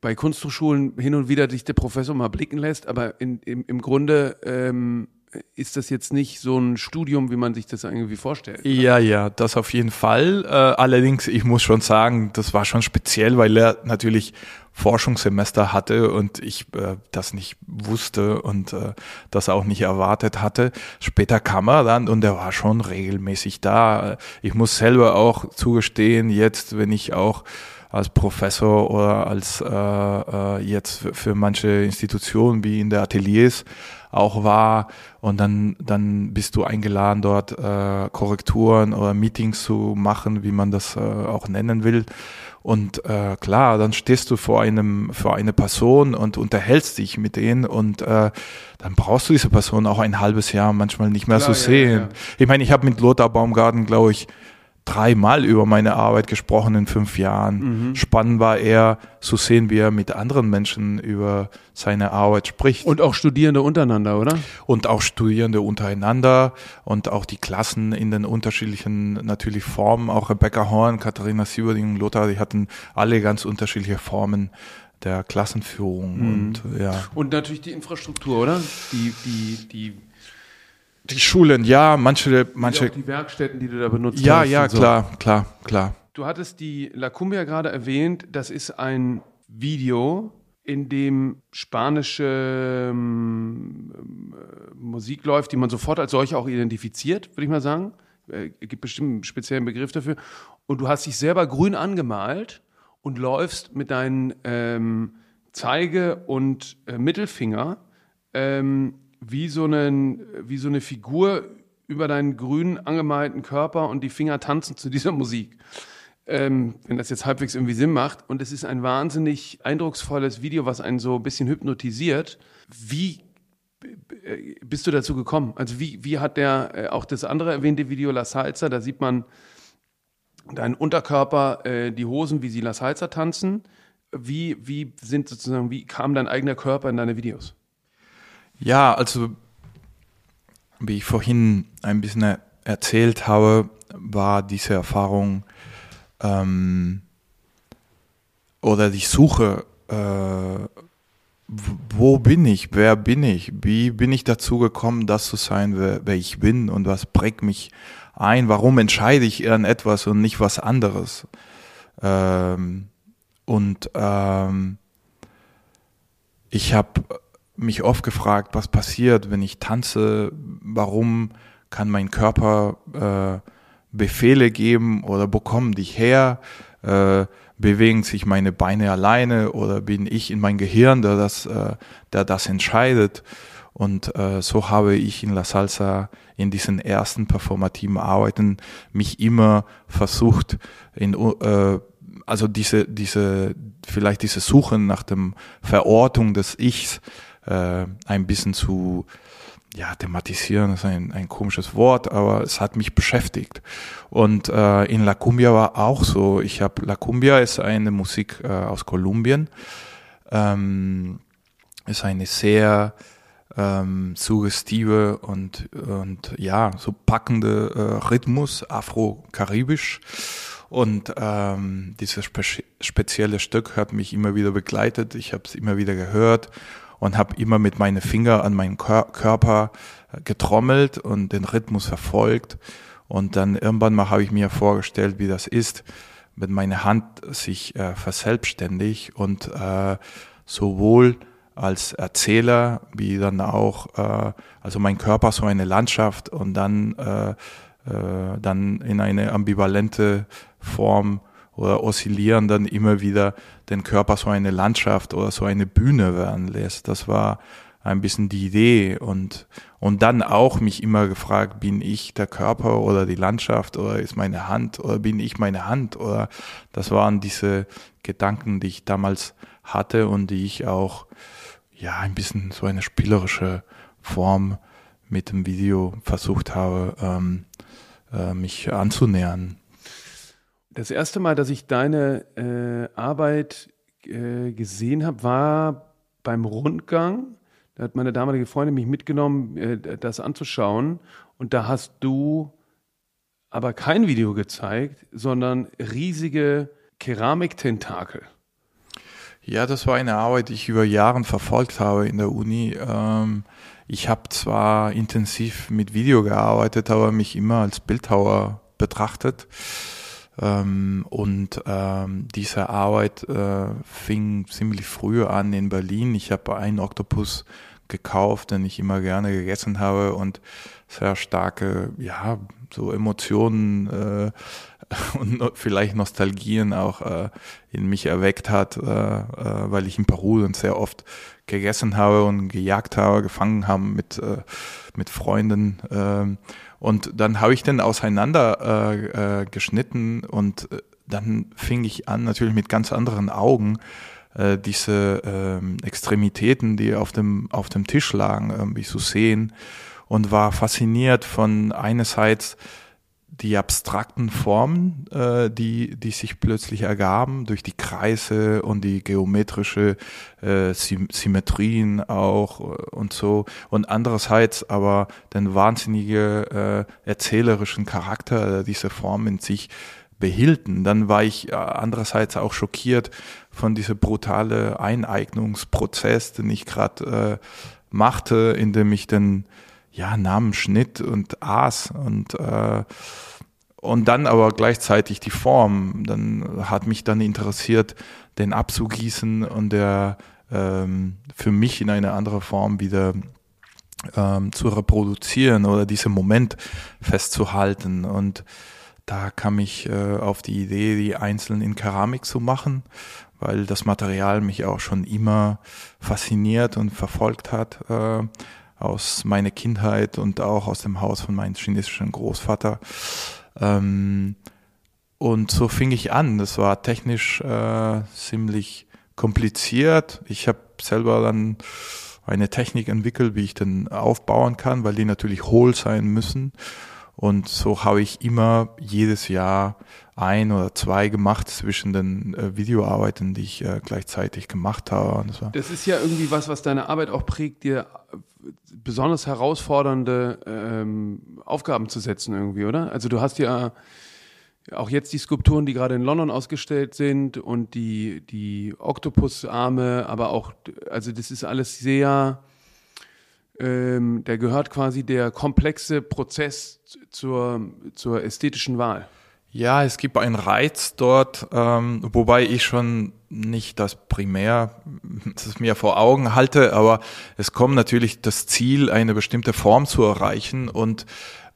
[SPEAKER 3] bei Kunsthochschulen hin und wieder dich der Professor mal blicken lässt, aber in, im, im Grunde ähm, ist das jetzt nicht so ein Studium, wie man sich das irgendwie vorstellt.
[SPEAKER 1] Oder? Ja, ja, das auf jeden Fall. Äh, allerdings, ich muss schon sagen, das war schon speziell, weil er natürlich Forschungssemester hatte und ich äh, das nicht wusste und äh, das auch nicht erwartet hatte. Später kam er dann und er war schon regelmäßig da. Ich muss selber auch zugestehen, jetzt, wenn ich auch als Professor oder als äh, äh, jetzt für manche Institutionen wie in der Ateliers auch war und dann dann bist du eingeladen dort äh, Korrekturen oder Meetings zu machen, wie man das äh, auch nennen will und äh, klar, dann stehst du vor einem vor eine Person und unterhältst dich mit denen und äh, dann brauchst du diese Person auch ein halbes Jahr manchmal nicht mehr zu
[SPEAKER 3] ja,
[SPEAKER 1] sehen.
[SPEAKER 3] ja, ja.
[SPEAKER 1] Ich meine, ich habe mit Lothar Baumgarten, glaube ich, dreimal über meine Arbeit gesprochen in fünf Jahren.
[SPEAKER 3] Mhm.
[SPEAKER 1] Spannend war eher zu sehen, wie er mit anderen Menschen über seine Arbeit spricht.
[SPEAKER 3] Und auch Studierende untereinander, oder?
[SPEAKER 1] und auch Studierende untereinander und auch die Klassen in den unterschiedlichen natürlich Formen. Auch Rebecca Horn, Katharina Sieberding, Lothar, die hatten alle ganz unterschiedliche Formen der Klassenführung
[SPEAKER 3] Mhm.
[SPEAKER 1] und ja.
[SPEAKER 3] Und natürlich die Infrastruktur, oder? Die, die, die,
[SPEAKER 1] Die Schulen, ja, manche, manche,
[SPEAKER 3] auch die Werkstätten, die du da benutzt
[SPEAKER 1] ja,
[SPEAKER 3] hast.
[SPEAKER 1] ja,
[SPEAKER 3] und so.
[SPEAKER 1] klar, klar, klar.
[SPEAKER 3] Du hattest die La Cumbia gerade erwähnt. Das ist ein Video, in dem spanische ähm, äh, Musik läuft, die man sofort als solche auch identifiziert, würde ich mal sagen. Äh, Es gibt bestimmt einen speziellen Begriff dafür. Und du hast dich selber grün angemalt und läufst mit deinen ähm, Zeige- und äh, Mittelfinger ähm, wie, so einen, wie so eine Figur über deinen grünen angemalten Körper und die Finger tanzen zu dieser Musik. Ähm, wenn das jetzt halbwegs irgendwie Sinn macht. Und es ist ein wahnsinnig eindrucksvolles Video, was einen so ein bisschen hypnotisiert. Wie äh, bist du dazu gekommen? Also wie, wie hat der, äh, auch das andere erwähnte Video La Salsa, da sieht man deinen Unterkörper, äh, die Hosen, wie sie La Salsa tanzen. Wie, wie sind sozusagen, wie kam dein eigener Körper in deine Videos?
[SPEAKER 1] Ja, also wie ich vorhin ein bisschen erzählt habe, war diese Erfahrung ähm, oder die Suche, äh, wo bin ich, wer bin ich, wie bin ich dazu gekommen, das zu sein, wer, wer ich bin und was prägt mich ein, warum entscheide ich irgendetwas und nicht was anderes. Ähm, und ähm, ich habe mich oft gefragt, was passiert, wenn ich tanze, warum kann mein Körper äh, Befehle geben oder bekommen die her, äh, bewegen sich meine Beine alleine oder bin ich in mein Gehirn, der das, äh, der das entscheidet. Und äh, so habe ich in La Salsa in diesen ersten performativen Arbeiten mich immer versucht, in, äh, also diese, diese, vielleicht diese Suche nach dem Verortung des Ichs äh, ein bisschen zu ja, thematisieren ist ein, ein komisches Wort, aber es hat mich beschäftigt. Und äh, in La Cumbia war auch so. Ich habe La Cumbia ist eine Musik äh, aus Kolumbien, ähm, ist eine sehr ähm, suggestive und und ja so packende äh, Rhythmus, afro-karibisch. Und ähm, dieses spe spezielle Stück hat mich immer wieder begleitet. Ich habe es immer wieder gehört und habe immer mit meinen Finger an meinen Körper äh, getrommelt und den Rhythmus verfolgt. Und dann irgendwann mal habe ich mir vorgestellt, wie das ist, wenn meine Hand sich äh, verselbstständigt und äh, sowohl als Erzähler wie dann auch, äh, also mein Körper so eine Landschaft und dann, äh, äh, dann in eine ambivalente Form oder oszillieren dann immer wieder den Körper so eine Landschaft oder so eine Bühne werden lässt. Das war ein bisschen die Idee und, und dann auch mich immer gefragt, bin ich der Körper oder die Landschaft oder ist meine Hand oder bin ich meine Hand oder das waren diese Gedanken, die ich damals hatte und die ich auch, ja, ein bisschen so eine spielerische Form mit dem Video versucht habe, ähm, äh, mich anzunähern.
[SPEAKER 3] Das erste Mal, dass ich deine äh, Arbeit äh, gesehen habe, war beim Rundgang. Da hat meine damalige Freundin mich mitgenommen, äh, das anzuschauen. Und da hast du aber kein Video gezeigt, sondern riesige Keramiktentakel.
[SPEAKER 1] Ja, das war eine Arbeit, die ich über Jahre verfolgt habe in der Uni. Ähm, ich habe zwar intensiv mit Video gearbeitet, aber mich immer als Bildhauer betrachtet. Ähm, und ähm, diese Arbeit äh, fing ziemlich früh an in Berlin. Ich habe einen Oktopus gekauft, den ich immer gerne gegessen habe und sehr starke, ja, so Emotionen äh, und vielleicht Nostalgien auch äh, in mich erweckt hat, äh, äh, weil ich in Peru dann sehr oft gegessen habe und gejagt habe, gefangen haben mit, äh, mit Freunden. Und dann habe ich den auseinander äh, äh, geschnitten und äh, dann fing ich an, natürlich mit ganz anderen Augen, äh, diese äh, Extremitäten, die auf dem, auf dem Tisch lagen, irgendwie zu sehen und war fasziniert von einerseits die abstrakten Formen, äh, die, die sich plötzlich ergaben durch die Kreise und die geometrische äh, Symmetrien auch äh, und so. Und andererseits aber den wahnsinnige äh, erzählerischen Charakter dieser Form in sich behielten. Dann war ich äh, andererseits auch schockiert von dieser brutale Eineignungsprozess, den ich gerade äh, machte, indem ich den ja, nahm Schnitt und aß und äh, und dann aber gleichzeitig die Form. Dann hat mich dann interessiert, den abzugießen und der ähm, für mich in eine andere Form wieder ähm, zu reproduzieren oder diesen Moment festzuhalten. Und da kam ich äh, auf die Idee, die einzeln in Keramik zu machen, weil das Material mich auch schon immer fasziniert und verfolgt hat äh, aus meiner Kindheit und auch aus dem Haus von meinem chinesischen Großvater. Ähm, und so fing ich an. Das war technisch äh, ziemlich kompliziert. Ich habe selber dann eine Technik entwickelt, wie ich den aufbauen kann, weil die natürlich hohl sein müssen. Und so habe ich immer jedes Jahr ein oder zwei gemacht zwischen den äh, Videoarbeiten, die ich äh, gleichzeitig gemacht habe.
[SPEAKER 3] Das, das, ist ja irgendwie was, was deine Arbeit auch prägt, dir besonders herausfordernde ähm, Aufgaben zu setzen irgendwie, oder? Also du hast ja auch jetzt die Skulpturen, die gerade in London ausgestellt sind und die, die Oktopusarme, aber auch, also das ist alles sehr, ähm, der gehört quasi der komplexe Prozess zur, zur ästhetischen Wahl.
[SPEAKER 1] Ja, es gibt einen Reiz dort, ähm, wobei ich schon nicht das primär das mir vor Augen halte, aber es kommt natürlich das Ziel, eine bestimmte Form zu erreichen und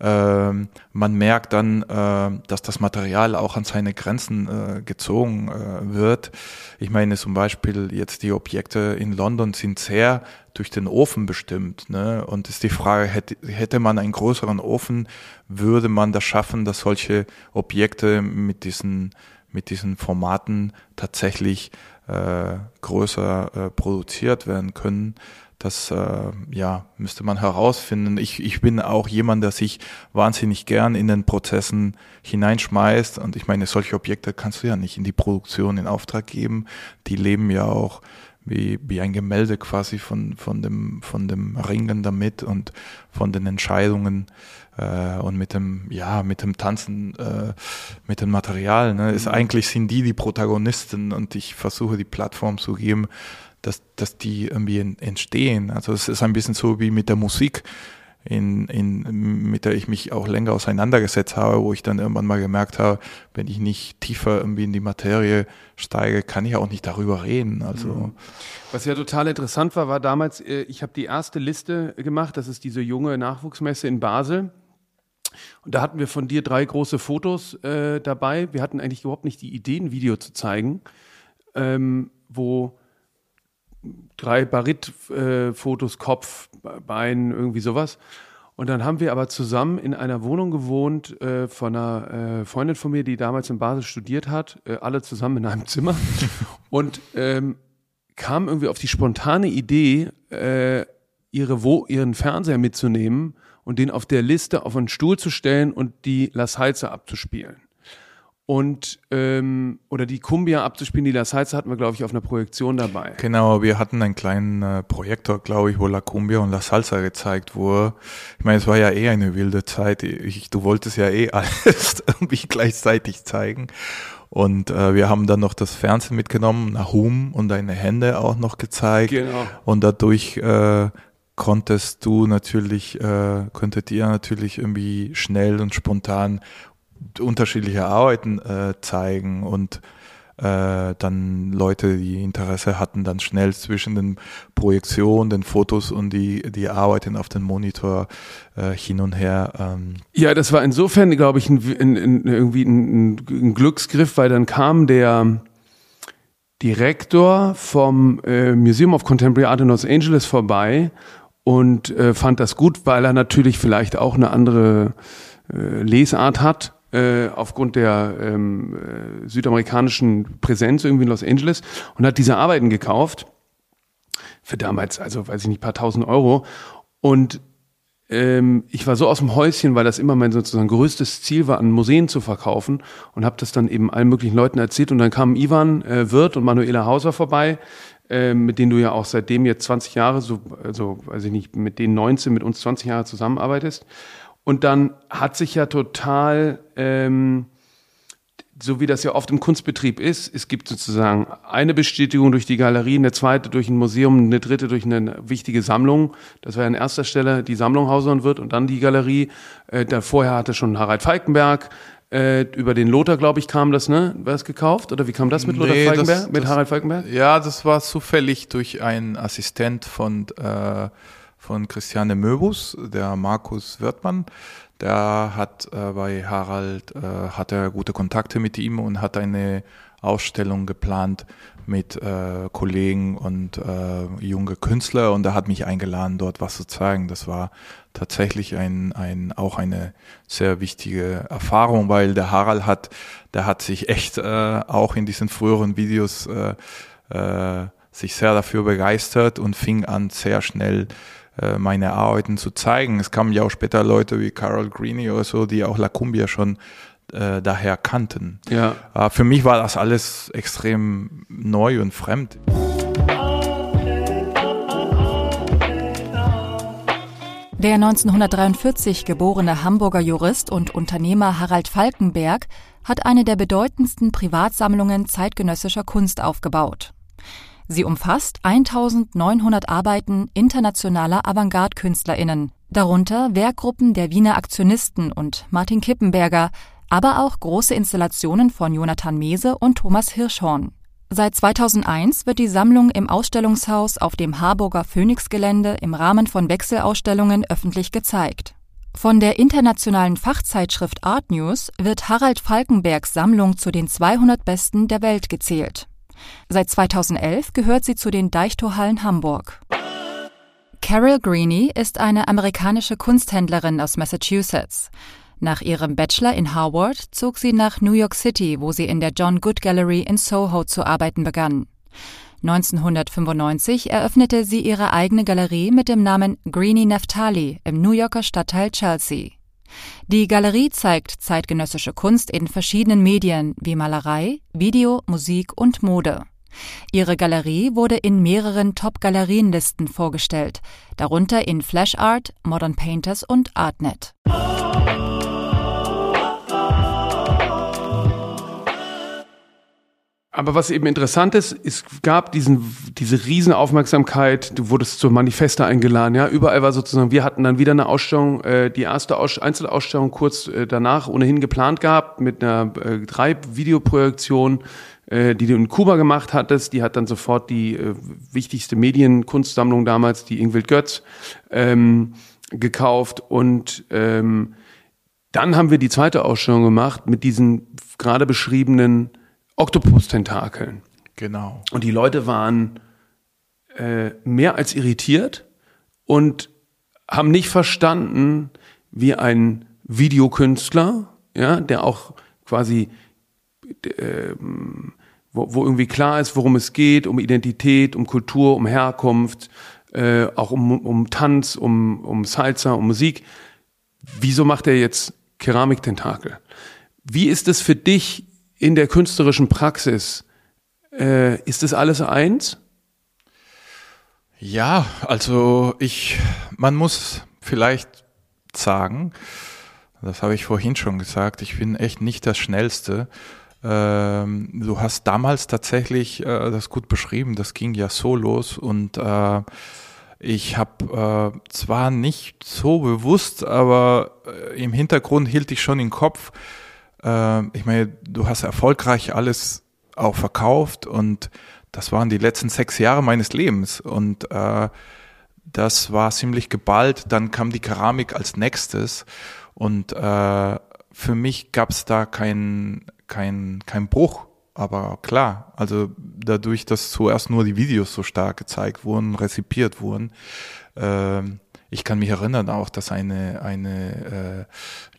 [SPEAKER 1] man merkt dann, äh, dass das Material auch an seine Grenzen äh, gezogen äh, wird. Ich meine zum Beispiel jetzt die Objekte in London sind sehr durch den Ofen bestimmt. Ne? Und ist die Frage, hätte, hätte man einen größeren Ofen, würde man das schaffen, dass solche Objekte mit diesen, mit diesen Formaten tatsächlich äh, größer äh, produziert werden können. Das äh, ja, müsste man herausfinden. Ich, ich bin auch jemand, der sich wahnsinnig gern in den Prozessen hineinschmeißt. Und ich meine, solche Objekte kannst du ja nicht in die Produktion in Auftrag geben. Die leben ja auch wie, wie ein Gemälde quasi von, von, dem, von dem Ringen damit und von den Entscheidungen äh, und mit dem, ja, mit dem Tanzen, äh, mit dem Material. Ne? Ist, mhm. eigentlich sind die die Protagonisten und ich versuche die Plattform zu geben, dass, dass die irgendwie entstehen. Also es ist ein bisschen so wie mit der Musik, in, in, mit der ich mich auch länger auseinandergesetzt habe, wo ich dann irgendwann mal gemerkt habe, wenn ich nicht tiefer irgendwie in die Materie steige, kann ich auch nicht darüber reden. Also mhm.
[SPEAKER 3] was ja total interessant war, war damals, äh, ich habe die erste Liste gemacht, das ist diese junge Nachwuchsmesse in Basel. Und da hatten wir von dir drei große Fotos äh, dabei. Wir hatten eigentlich überhaupt nicht die Idee, ein Video zu zeigen, ähm, wo drei Barit-Fotos, äh, Kopf, Bein, irgendwie sowas. Und dann haben wir aber zusammen in einer Wohnung gewohnt äh, von einer äh, Freundin von mir, die damals in Basel studiert hat, äh, alle zusammen in einem Zimmer. und ähm, kam irgendwie auf die spontane Idee, äh, ihre Wo ihren Fernseher mitzunehmen und den auf der Liste auf einen Stuhl zu stellen und die La Salsa abzuspielen und ähm, oder die Cumbia abzuspielen, die das heißt, hatten wir, glaube ich, auf einer Projektion dabei.
[SPEAKER 1] Genau, wir hatten einen kleinen äh, Projektor, glaube ich, wo La Cumbia und La Salsa gezeigt wurde. Ich meine, es war ja eh eine wilde Zeit. Ich, du wolltest ja eh alles irgendwie gleichzeitig zeigen. Und äh, wir haben dann noch das Fernsehen mitgenommen, Nahum und deine Hände auch noch gezeigt. Genau. Und dadurch äh, konntest du natürlich, äh, könntet ihr natürlich irgendwie schnell und spontan unterschiedliche Arbeiten äh, zeigen und äh, dann Leute, die Interesse hatten, dann schnell zwischen den Projektionen, den Fotos und die, die Arbeiten auf dem Monitor äh, hin und her. Ähm.
[SPEAKER 3] Ja, das war insofern, glaube ich, ein, ein, ein, irgendwie ein, Glücksgriff, weil dann kam der Direktor vom äh, Museum of Contemporary Art in Los Angeles vorbei und äh, fand das gut, weil er natürlich vielleicht auch eine andere äh, Lesart hat äh, aufgrund der ähm, äh, südamerikanischen Präsenz irgendwie in Los Angeles und hat diese Arbeiten gekauft für damals, also weiß ich nicht, paar tausend Euro. Und ähm, ich war so aus dem Häuschen, weil das immer mein sozusagen größtes Ziel war, an Museen zu verkaufen und habe das dann eben allen möglichen Leuten erzählt. Und dann kamen Ivan äh, Wirth und Manuela Hauser vorbei, äh, mit denen du ja auch seitdem jetzt 20 Jahre, so also weiß ich nicht, mit denen 19, mit uns 20 Jahre zusammenarbeitest. Und dann hat sich ja total, ähm, so wie das ja oft im Kunstbetrieb ist, es gibt sozusagen eine Bestätigung durch die Galerie, eine zweite durch ein Museum, eine dritte durch eine wichtige Sammlung. Das war an erster Stelle die Sammlung Hausern wird und dann die Galerie. Äh, da vorher hatte schon Harald Falkenberg äh, über den Lothar, glaube ich, kam das, ne? War es gekauft? Oder wie kam das mit Lothar nee, Falkenberg?
[SPEAKER 1] Das, mit das, Harald Falkenberg? Ja, das war zufällig durch einen Assistent von äh, von Christiane Möbus, der Markus Wirtmann. Der hat äh, bei Harald, äh, hat er gute Kontakte mit ihm und hat eine Ausstellung geplant mit äh, Kollegen und äh, junge Künstler und er hat mich eingeladen, dort was zu zeigen. Das war tatsächlich ein, ein auch eine sehr wichtige Erfahrung, weil der Harald hat, der hat sich echt äh, auch in diesen früheren Videos äh, äh, sich sehr dafür begeistert und fing an sehr schnell meine Arbeiten zu zeigen. Es kamen ja auch später Leute wie Carol Greene oder so, die auch La Cumbia schon äh, daher kannten.
[SPEAKER 3] Ja.
[SPEAKER 1] Äh, für mich war das alles extrem neu und fremd.
[SPEAKER 2] Der 1943 geborene Hamburger Jurist und Unternehmer Harald Falkenberg hat eine der bedeutendsten Privatsammlungen zeitgenössischer Kunst aufgebaut. Sie umfasst 1900 Arbeiten internationaler Avantgarde-KünstlerInnen, darunter Werkgruppen der Wiener Aktionisten und Martin Kippenberger, aber auch große Installationen von Jonathan Mese und Thomas Hirschhorn. Seit 2001 wird die Sammlung im Ausstellungshaus auf dem Harburger Phoenix-Gelände im Rahmen von Wechselausstellungen öffentlich gezeigt. Von der internationalen Fachzeitschrift Art News wird Harald Falkenbergs Sammlung zu den 200 besten der Welt gezählt. Seit 2011 gehört sie zu den Deichtorhallen Hamburg. Carol Greene ist eine amerikanische Kunsthändlerin aus Massachusetts. Nach ihrem Bachelor in Harvard zog sie nach New York City, wo sie in der John Good Gallery in Soho zu arbeiten begann. 1995 eröffnete sie ihre eigene Galerie mit dem Namen Greenie Naftali im New Yorker Stadtteil Chelsea. Die Galerie zeigt zeitgenössische Kunst in verschiedenen Medien wie Malerei, Video, Musik und Mode. Ihre Galerie wurde in mehreren Top-Galerienlisten vorgestellt, darunter in Flash Art, Modern Painters und Artnet.
[SPEAKER 3] Aber was eben interessant ist, es gab diesen, diese Riesenaufmerksamkeit, du wurdest zur Manifeste eingeladen, ja, überall war sozusagen, wir hatten dann wieder eine Ausstellung, äh, die erste Aus Einzelausstellung kurz äh, danach ohnehin geplant gehabt, mit einer äh, drei Videoprojektion, äh, die du in Kuba gemacht hattest, die hat dann sofort die äh, wichtigste Medienkunstsammlung damals, die Ingwild Götz, ähm, gekauft. Und ähm, dann haben wir die zweite Ausstellung gemacht mit diesen gerade beschriebenen Oktopus-Tentakeln.
[SPEAKER 1] Genau.
[SPEAKER 3] Und die Leute waren äh, mehr als irritiert und haben nicht verstanden, wie ein Videokünstler, ja, der auch quasi, äh, wo, wo irgendwie klar ist, worum es geht, um Identität, um Kultur, um Herkunft, äh, auch um, um Tanz, um, um Salsa, um Musik. Wieso macht er jetzt Keramiktentakel? Wie ist es für dich in der künstlerischen Praxis, äh, ist das alles eins?
[SPEAKER 1] Ja, also ich, man muss vielleicht sagen, das habe ich vorhin schon gesagt, ich bin echt nicht das Schnellste. Ähm, du hast damals tatsächlich äh, das gut beschrieben, das ging ja so los und äh, ich habe äh, zwar nicht so bewusst, aber äh, im Hintergrund hielt ich schon im Kopf, äh, ich meine, du hast erfolgreich alles auch verkauft und das waren die letzten sechs Jahre meines Lebens und äh, das war ziemlich geballt. Dann kam die Keramik als nächstes und äh, für mich gab es da kein, kein, kein Bruch. Aber klar, also dadurch, dass zuerst nur die Videos so stark gezeigt wurden, rezipiert wurden, äh, ich kann mich erinnern auch, dass eine, eine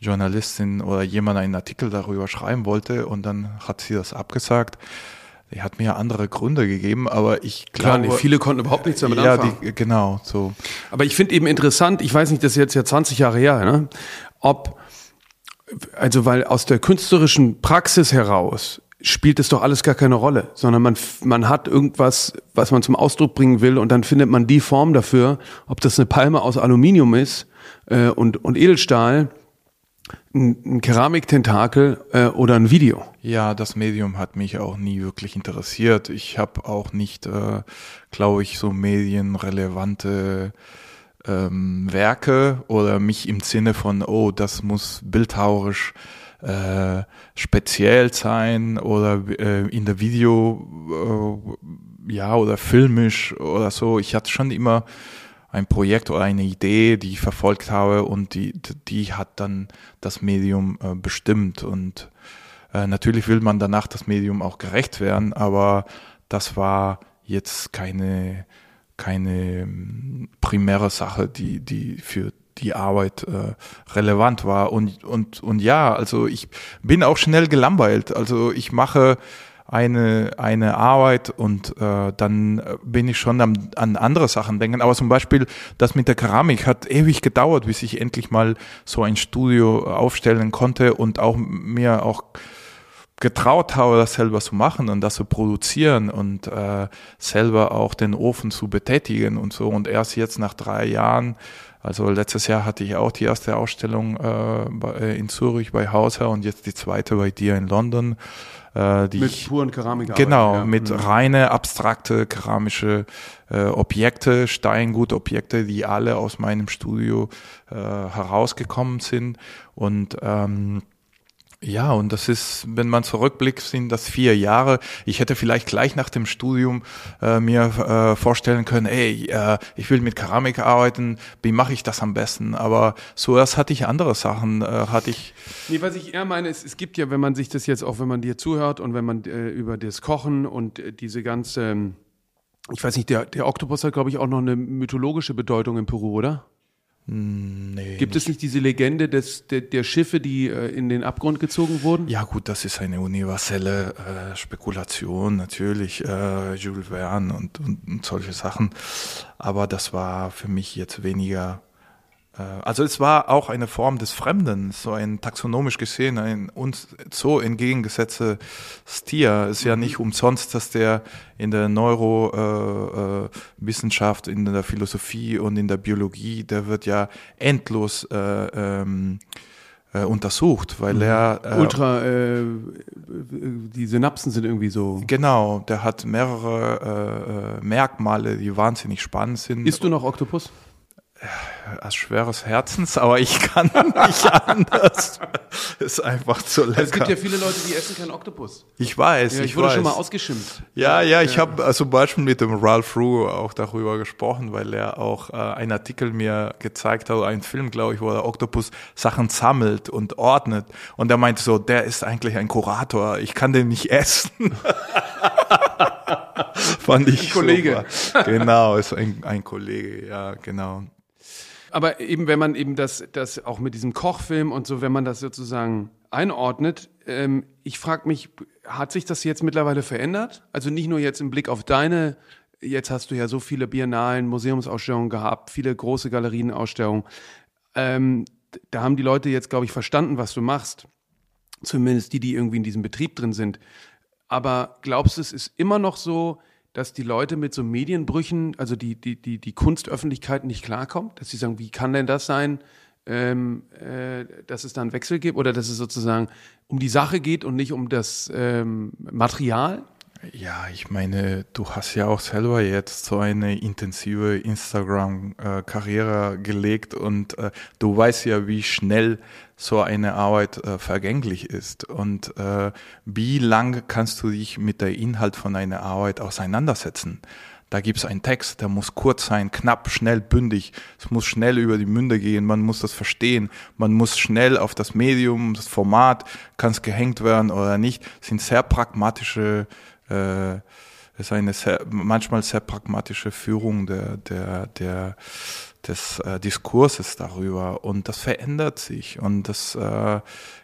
[SPEAKER 1] äh, Journalistin oder jemand einen Artikel darüber schreiben wollte und dann hat sie das abgesagt. Die hat mir andere Gründe gegeben, aber ich glaube. Klar,
[SPEAKER 3] viele konnten überhaupt nichts damit
[SPEAKER 1] ja,
[SPEAKER 3] anfangen.
[SPEAKER 1] Die, genau, so.
[SPEAKER 3] Aber ich finde eben interessant, ich weiß nicht, das ist jetzt ja 20 Jahre her, ne? ob, also weil aus der künstlerischen Praxis heraus spielt es doch alles gar keine Rolle, sondern man, man hat irgendwas, was man zum Ausdruck bringen will und dann findet man die Form dafür, ob das eine Palme aus Aluminium ist äh, und, und Edelstahl, ein, ein Keramiktentakel äh, oder ein Video.
[SPEAKER 1] Ja, das Medium hat mich auch nie wirklich interessiert. Ich habe auch nicht, äh, glaube ich, so medienrelevante ähm, Werke oder mich im Sinne von, oh, das muss bildhauerisch äh, speziell sein oder äh, in der Video, äh, ja, oder filmisch oder so. Ich hatte schon immer ein Projekt oder eine Idee, die ich verfolgt habe und die, die hat dann das Medium äh, bestimmt. Und äh, natürlich will man danach das Medium auch gerecht werden, aber das war jetzt keine, keine ähm, primäre Sache, die, die für die Arbeit äh, relevant war. Und, und, und ja, also ich bin auch schnell gelangweilt. Also ich mache eine, eine Arbeit und äh, dann bin ich schon am, an andere Sachen denken. Aber zum Beispiel das mit der Keramik hat ewig gedauert, bis ich endlich mal so ein Studio aufstellen konnte und auch mir auch getraut habe, das selber zu machen und das zu produzieren und äh, selber auch den Ofen zu betätigen und so. Und erst jetzt nach drei Jahren, also letztes Jahr hatte ich auch die erste Ausstellung äh, in Zürich bei Hauser und jetzt die zweite bei dir in London.
[SPEAKER 3] Äh, die mit puren Keramik.
[SPEAKER 1] Genau, ja. mit mhm. reine abstrakte keramische äh, Objekte, Steingutobjekte, die alle aus meinem Studio äh, herausgekommen sind und ähm, ja, und das ist, wenn man zurückblickt, sind das vier Jahre. Ich hätte vielleicht gleich nach dem Studium äh, mir äh, vorstellen können, ey, äh, ich will mit Keramik arbeiten, wie mache ich das am besten? Aber zuerst hatte ich andere Sachen, äh, hatte ich.
[SPEAKER 3] Nee, was ich eher meine, ist, es gibt ja, wenn man sich das jetzt auch, wenn man dir zuhört und wenn man äh, über das Kochen und äh, diese ganze, ähm, ich weiß nicht, der, der Oktopus hat, glaube ich, auch noch eine mythologische Bedeutung in Peru, oder?
[SPEAKER 1] Hm, nee,
[SPEAKER 3] Gibt es nicht diese Legende des, der, der Schiffe, die äh, in den Abgrund gezogen wurden?
[SPEAKER 1] Ja gut, das ist eine universelle äh, Spekulation, natürlich, äh, Jules Verne und, und, und solche Sachen. Aber das war für mich jetzt weniger also es war auch eine Form des Fremden, so ein taxonomisch gesehen, ein uns so entgegengesetztes Tier. Es ist ja mhm. nicht umsonst, dass der in der Neurowissenschaft, äh, äh, in der Philosophie und in der Biologie, der wird ja endlos äh, ähm, äh, untersucht, weil mhm. er
[SPEAKER 3] äh, ultra äh, die Synapsen sind irgendwie so
[SPEAKER 1] genau, der hat mehrere äh, Merkmale, die wahnsinnig spannend sind.
[SPEAKER 3] Isst du noch Oktopus?
[SPEAKER 1] Als schweres Herzens, aber ich kann nicht anders. ist einfach zu lecker.
[SPEAKER 3] Es gibt ja viele Leute, die essen keinen Oktopus.
[SPEAKER 1] Ich weiß,
[SPEAKER 3] ja, ich,
[SPEAKER 1] ich
[SPEAKER 3] wurde
[SPEAKER 1] weiß.
[SPEAKER 3] schon mal ausgeschimpft.
[SPEAKER 1] Ja, ja, ich ja. habe also zum Beispiel mit dem Ralph Rue auch darüber gesprochen, weil er auch äh, einen Artikel mir gezeigt hat, einen Film, glaube ich, wo der Oktopus Sachen sammelt und ordnet. Und er meinte so, der ist eigentlich ein Kurator, ich kann den nicht essen. Fand ich
[SPEAKER 3] ein Kollege.
[SPEAKER 1] Super. Genau, ist ein, ein Kollege, ja, genau
[SPEAKER 3] aber eben, wenn man eben das, das auch mit diesem Kochfilm und so, wenn man das sozusagen einordnet, ähm, ich frage mich, hat sich das jetzt mittlerweile verändert? Also nicht nur jetzt im Blick auf deine, jetzt hast du ja so viele Biennalen, Museumsausstellungen gehabt, viele große Galerienausstellungen. Ähm, da haben die Leute jetzt, glaube ich, verstanden, was du machst. Zumindest die, die irgendwie in diesem Betrieb drin sind. Aber glaubst du, es ist immer noch so, dass die Leute mit so Medienbrüchen, also die, die, die, die Kunstöffentlichkeit nicht klarkommt, dass sie sagen, wie kann denn das sein, ähm, äh, dass es da einen Wechsel gibt oder dass es sozusagen um die Sache geht und nicht um das ähm, Material?
[SPEAKER 1] Ja, ich meine, du hast ja auch selber jetzt so eine intensive Instagram-Karriere gelegt und äh, du weißt ja, wie schnell so eine Arbeit äh, vergänglich ist und äh, wie lange kannst du dich mit der Inhalt von einer Arbeit auseinandersetzen. Da gibt es einen Text, der muss kurz sein, knapp, schnell, bündig. Es muss schnell über die Münde gehen, man muss das verstehen, man muss schnell auf das Medium, das Format, kann es gehängt werden oder nicht. Das sind sehr pragmatische äh, ist eine sehr, manchmal sehr pragmatische Führung der, der, der, des äh, Diskurses darüber. Und das verändert sich. Und das äh,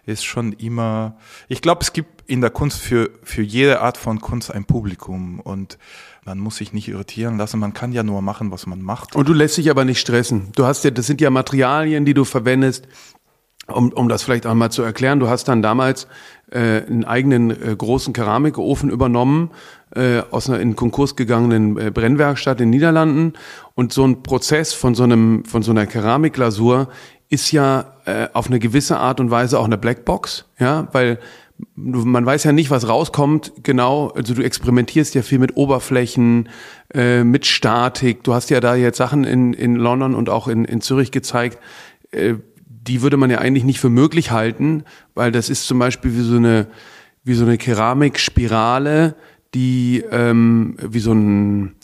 [SPEAKER 1] ist schon immer, ich glaube, es gibt in der Kunst für, für jede Art von Kunst ein Publikum. Und man muss sich nicht irritieren lassen, man kann ja nur machen, was man macht.
[SPEAKER 3] Und du lässt dich aber nicht stressen. Du hast ja, das sind ja Materialien, die du verwendest, um, um das vielleicht einmal zu erklären, du hast dann damals äh, einen eigenen äh, großen Keramikofen übernommen äh, aus einer in Konkurs gegangenen äh, Brennwerkstatt in den Niederlanden. Und so ein Prozess von so einem von so einer Keramikglasur ist ja äh, auf eine gewisse Art und Weise auch eine Blackbox, ja, weil man weiß ja nicht, was rauskommt, genau, also du experimentierst ja viel mit Oberflächen, äh, mit Statik. Du hast ja da jetzt Sachen in, in London und auch in, in Zürich gezeigt, äh, die würde man ja eigentlich nicht für möglich halten, weil das ist zum Beispiel wie so eine, wie so eine Keramikspirale, die ähm, wie so ein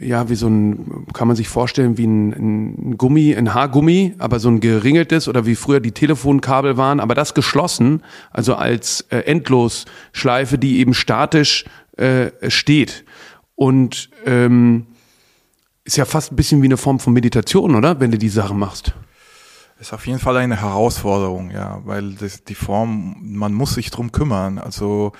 [SPEAKER 3] ja, wie so ein, kann man sich vorstellen, wie ein, ein Gummi, ein Haargummi, aber so ein geringeltes oder wie früher die Telefonkabel waren, aber das geschlossen, also als äh, Endlosschleife, die eben statisch äh, steht. Und ähm, ist ja fast ein bisschen wie eine Form von Meditation, oder? Wenn du die Sachen machst.
[SPEAKER 1] Ist auf jeden Fall eine Herausforderung, ja, weil das, die Form, man muss sich drum kümmern. Also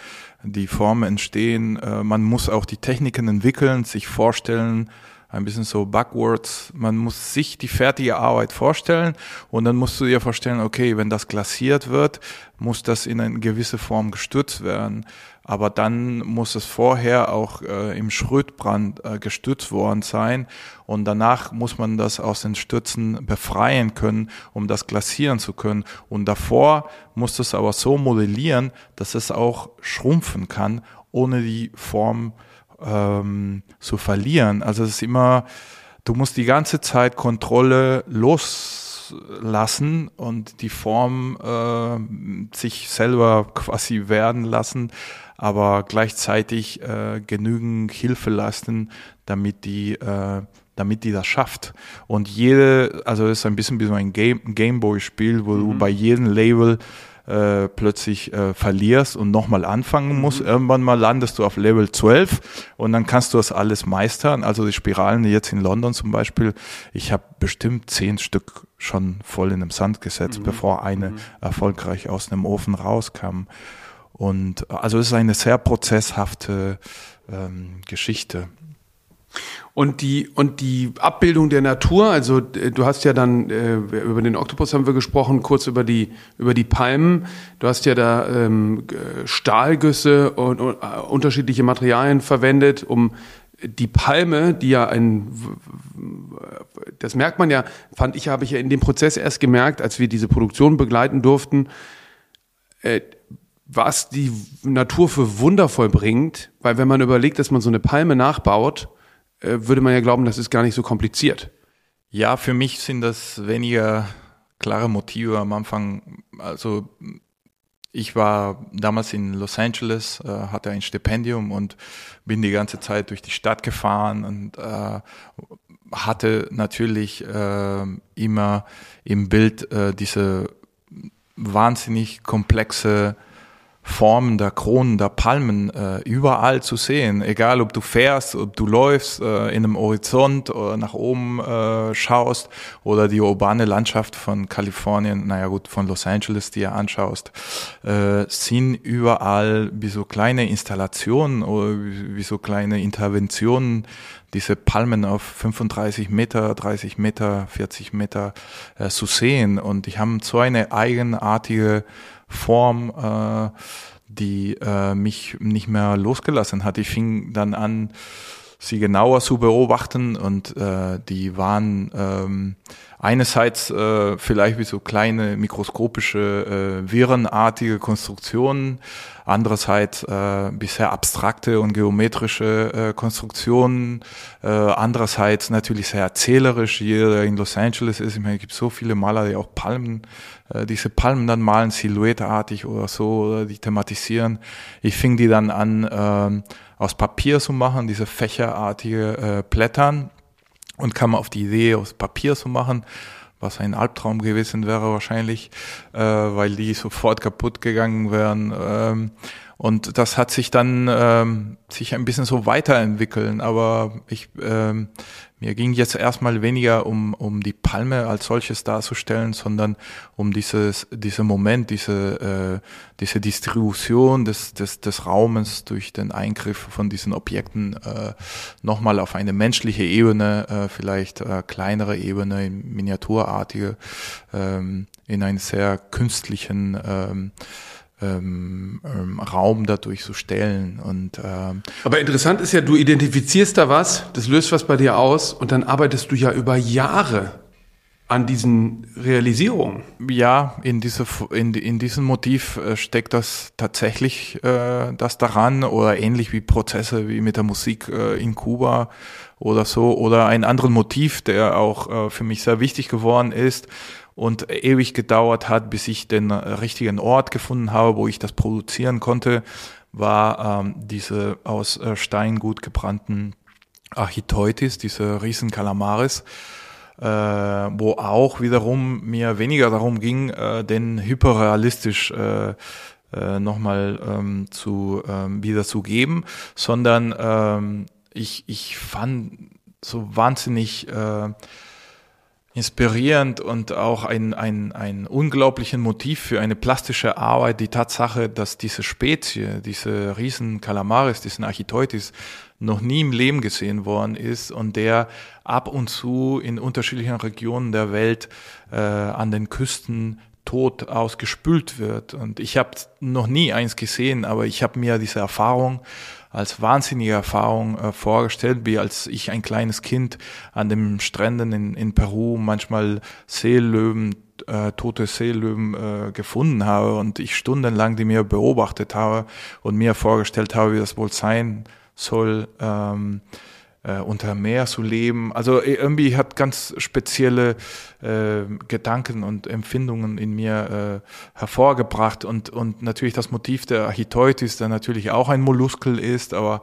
[SPEAKER 1] die Formen entstehen, äh, man muss auch die Techniken entwickeln, sich vorstellen, ein bisschen so backwards. Man muss sich die fertige Arbeit vorstellen und dann musst du dir vorstellen, okay, wenn das glasiert wird, muss das in eine gewisse Form gestützt werden. Aber dann muss es vorher auch äh, im Schrötbrand äh, gestützt worden sein und danach muss man das aus den Stützen befreien können, um das glasieren zu können. Und davor muss es aber so modellieren, dass es auch schrumpfen kann, ohne die Form ähm, zu verlieren. Also es ist immer, du musst die ganze Zeit Kontrolle loslassen und die Form äh, sich selber quasi werden lassen, aber gleichzeitig äh, genügend Hilfe leisten, damit die äh, damit die das schafft. Und jede, also es ist ein bisschen wie so ein Game, Gameboy-Spiel, wo mhm. du bei jedem Label äh, plötzlich äh, verlierst und nochmal anfangen musst. Mhm. Irgendwann mal landest du auf Level 12 und dann kannst du das alles meistern. Also die Spiralen jetzt in London zum Beispiel, ich habe bestimmt zehn Stück schon voll in den Sand gesetzt, mhm. bevor eine mhm. erfolgreich aus dem Ofen rauskam. Und also es ist eine sehr prozesshafte ähm, Geschichte.
[SPEAKER 3] Und die, und die Abbildung der Natur, also äh, du hast ja dann, äh, über den Oktopus haben wir gesprochen, kurz über die, über die Palmen. Du hast ja da ähm, Stahlgüsse und, und uh, unterschiedliche Materialien verwendet, um die Palme, die ja ein, das merkt man ja, fand ich, habe ich ja in dem Prozess erst gemerkt, als wir diese Produktion begleiten durften, äh, was die Natur für wundervoll bringt, weil wenn man überlegt, dass man so eine Palme nachbaut, äh, würde man ja glauben, das ist gar nicht so kompliziert.
[SPEAKER 1] Ja, für mich sind das weniger klare Motive am Anfang. Also ich war damals in Los Angeles, äh, hatte ein Stipendium und bin die ganze Zeit durch die Stadt gefahren und äh, hatte natürlich äh, immer im Bild diese wahnsinnig komplexe Formen der Kronen, der Palmen äh, überall zu sehen. Egal, ob du fährst, ob du läufst äh, in einem Horizont oder nach oben äh, schaust oder die urbane Landschaft von Kalifornien, naja gut, von Los Angeles dir anschaust, äh, sind überall wie so kleine Installationen oder wie, wie so kleine Interventionen diese Palmen auf 35 Meter, 30 Meter, 40 Meter äh, zu sehen. Und die haben so eine eigenartige Form, äh, die äh, mich nicht mehr losgelassen hat. Ich fing dann an, sie genauer zu beobachten und äh, die waren ähm, einerseits äh, vielleicht wie so kleine mikroskopische äh, virenartige Konstruktionen, andererseits äh, bisher abstrakte und geometrische äh, Konstruktionen, äh, andererseits natürlich sehr erzählerisch. Hier in Los Angeles ist, ich meine, es gibt so viele Maler, die auch Palmen, äh, diese Palmen dann malen, silhouetteartig oder so, oder die thematisieren. Ich fing die dann an, äh, aus Papier zu machen, diese fächerartige äh, Blättern und kam auf die Idee, aus Papier zu machen, was ein Albtraum gewesen wäre wahrscheinlich, äh, weil die sofort kaputt gegangen wären. Ähm, und das hat sich dann ähm, sich ein bisschen so weiterentwickeln, aber ich ähm, mir ging jetzt erstmal weniger um um die Palme als solches darzustellen, sondern um dieses dieser Moment, diese äh, diese Distribution des des des Raumes durch den Eingriff von diesen Objekten äh, nochmal auf eine menschliche Ebene, äh, vielleicht äh, kleinere Ebene, miniaturartige, ähm, in einen sehr künstlichen ähm, ähm, ähm, Raum dadurch zu stellen. Und, ähm,
[SPEAKER 3] Aber interessant ist ja, du identifizierst da was, das löst was bei dir aus und dann arbeitest du ja über Jahre an diesen Realisierungen.
[SPEAKER 1] Ja, in, diese, in, in diesem Motiv äh, steckt das tatsächlich äh, das daran oder ähnlich wie Prozesse wie mit der Musik äh, in Kuba oder so oder ein anderes Motiv, der auch äh, für mich sehr wichtig geworden ist und ewig gedauert hat, bis ich den richtigen Ort gefunden habe, wo ich das produzieren konnte, war ähm, diese aus äh, Stein gut gebrannten Architeutis, diese riesen Kalamaris, äh, wo auch wiederum mir weniger darum ging, äh, den hyperrealistisch äh, äh, nochmal ähm, zu ähm, wiederzugeben, sondern ähm, ich, ich fand so wahnsinnig äh, inspirierend und auch ein, ein, ein unglaublichen Motiv für eine plastische Arbeit, die Tatsache, dass diese Spezie, diese riesen Kalamaris, diesen Architeutis, noch nie im Leben gesehen worden ist und der ab und zu in unterschiedlichen Regionen der Welt äh, an den Küsten tot ausgespült wird. Und ich habe noch nie eins gesehen, aber ich habe mir diese Erfahrung als wahnsinnige Erfahrung äh, vorgestellt, wie als ich ein kleines Kind an den Stränden in, in Peru manchmal Seelöwen, äh, tote Seelöwen äh, gefunden habe und ich stundenlang die mir beobachtet habe und mir vorgestellt habe, wie das wohl sein soll. Ähm, äh, unter Meer zu leben. Also äh, irgendwie hat ganz spezielle äh, Gedanken und Empfindungen in mir äh, hervorgebracht und, und natürlich das Motiv der Architeutis, der natürlich auch ein Molluskel ist, aber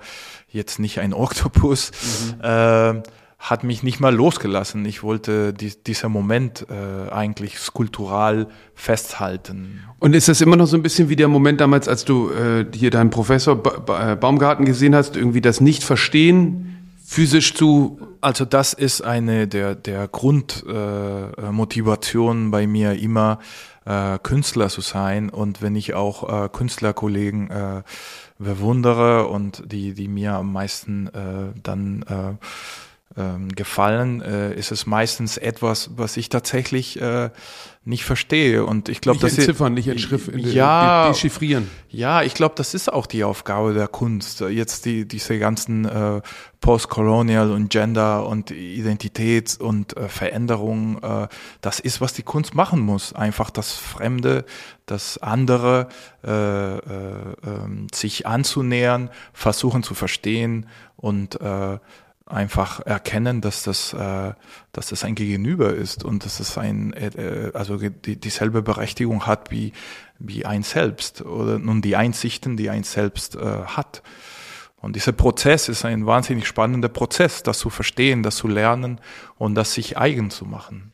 [SPEAKER 1] jetzt nicht ein Oktopus. Mhm. Äh, hat mich nicht mal losgelassen. Ich wollte die, dieser Moment äh, eigentlich skulptural festhalten.
[SPEAKER 3] Und ist das immer noch so ein bisschen wie der Moment damals, als du äh, hier deinen Professor ba ba Baumgarten gesehen hast, irgendwie das Nicht-Verstehen physisch zu.
[SPEAKER 1] Also das ist eine der, der Grundmotivationen äh, bei mir immer, äh, Künstler zu sein. Und wenn ich auch äh, Künstlerkollegen äh, bewundere und die, die mir am meisten äh, dann äh, ähm, gefallen, äh, ist es meistens etwas, was ich tatsächlich äh, nicht verstehe. Und ich glaube,
[SPEAKER 3] dass entziffern, nicht entschriften,
[SPEAKER 1] ja,
[SPEAKER 3] dechiffrieren.
[SPEAKER 1] Ja, ich glaube, das ist auch die Aufgabe der Kunst. Jetzt die diese ganzen äh, Postcolonial und Gender und Identität und äh, Veränderungen, äh, das ist, was die Kunst machen muss. Einfach das Fremde, das andere, äh, äh, äh, sich anzunähern, versuchen zu verstehen und äh, einfach erkennen, dass das, äh, dass das ein Gegenüber ist und dass es ein, äh, also die, dieselbe Berechtigung hat wie, wie ein selbst oder nun die Einsichten, die ein selbst äh, hat. Und dieser Prozess ist ein wahnsinnig spannender Prozess, das zu verstehen, das zu lernen und das sich eigen zu machen.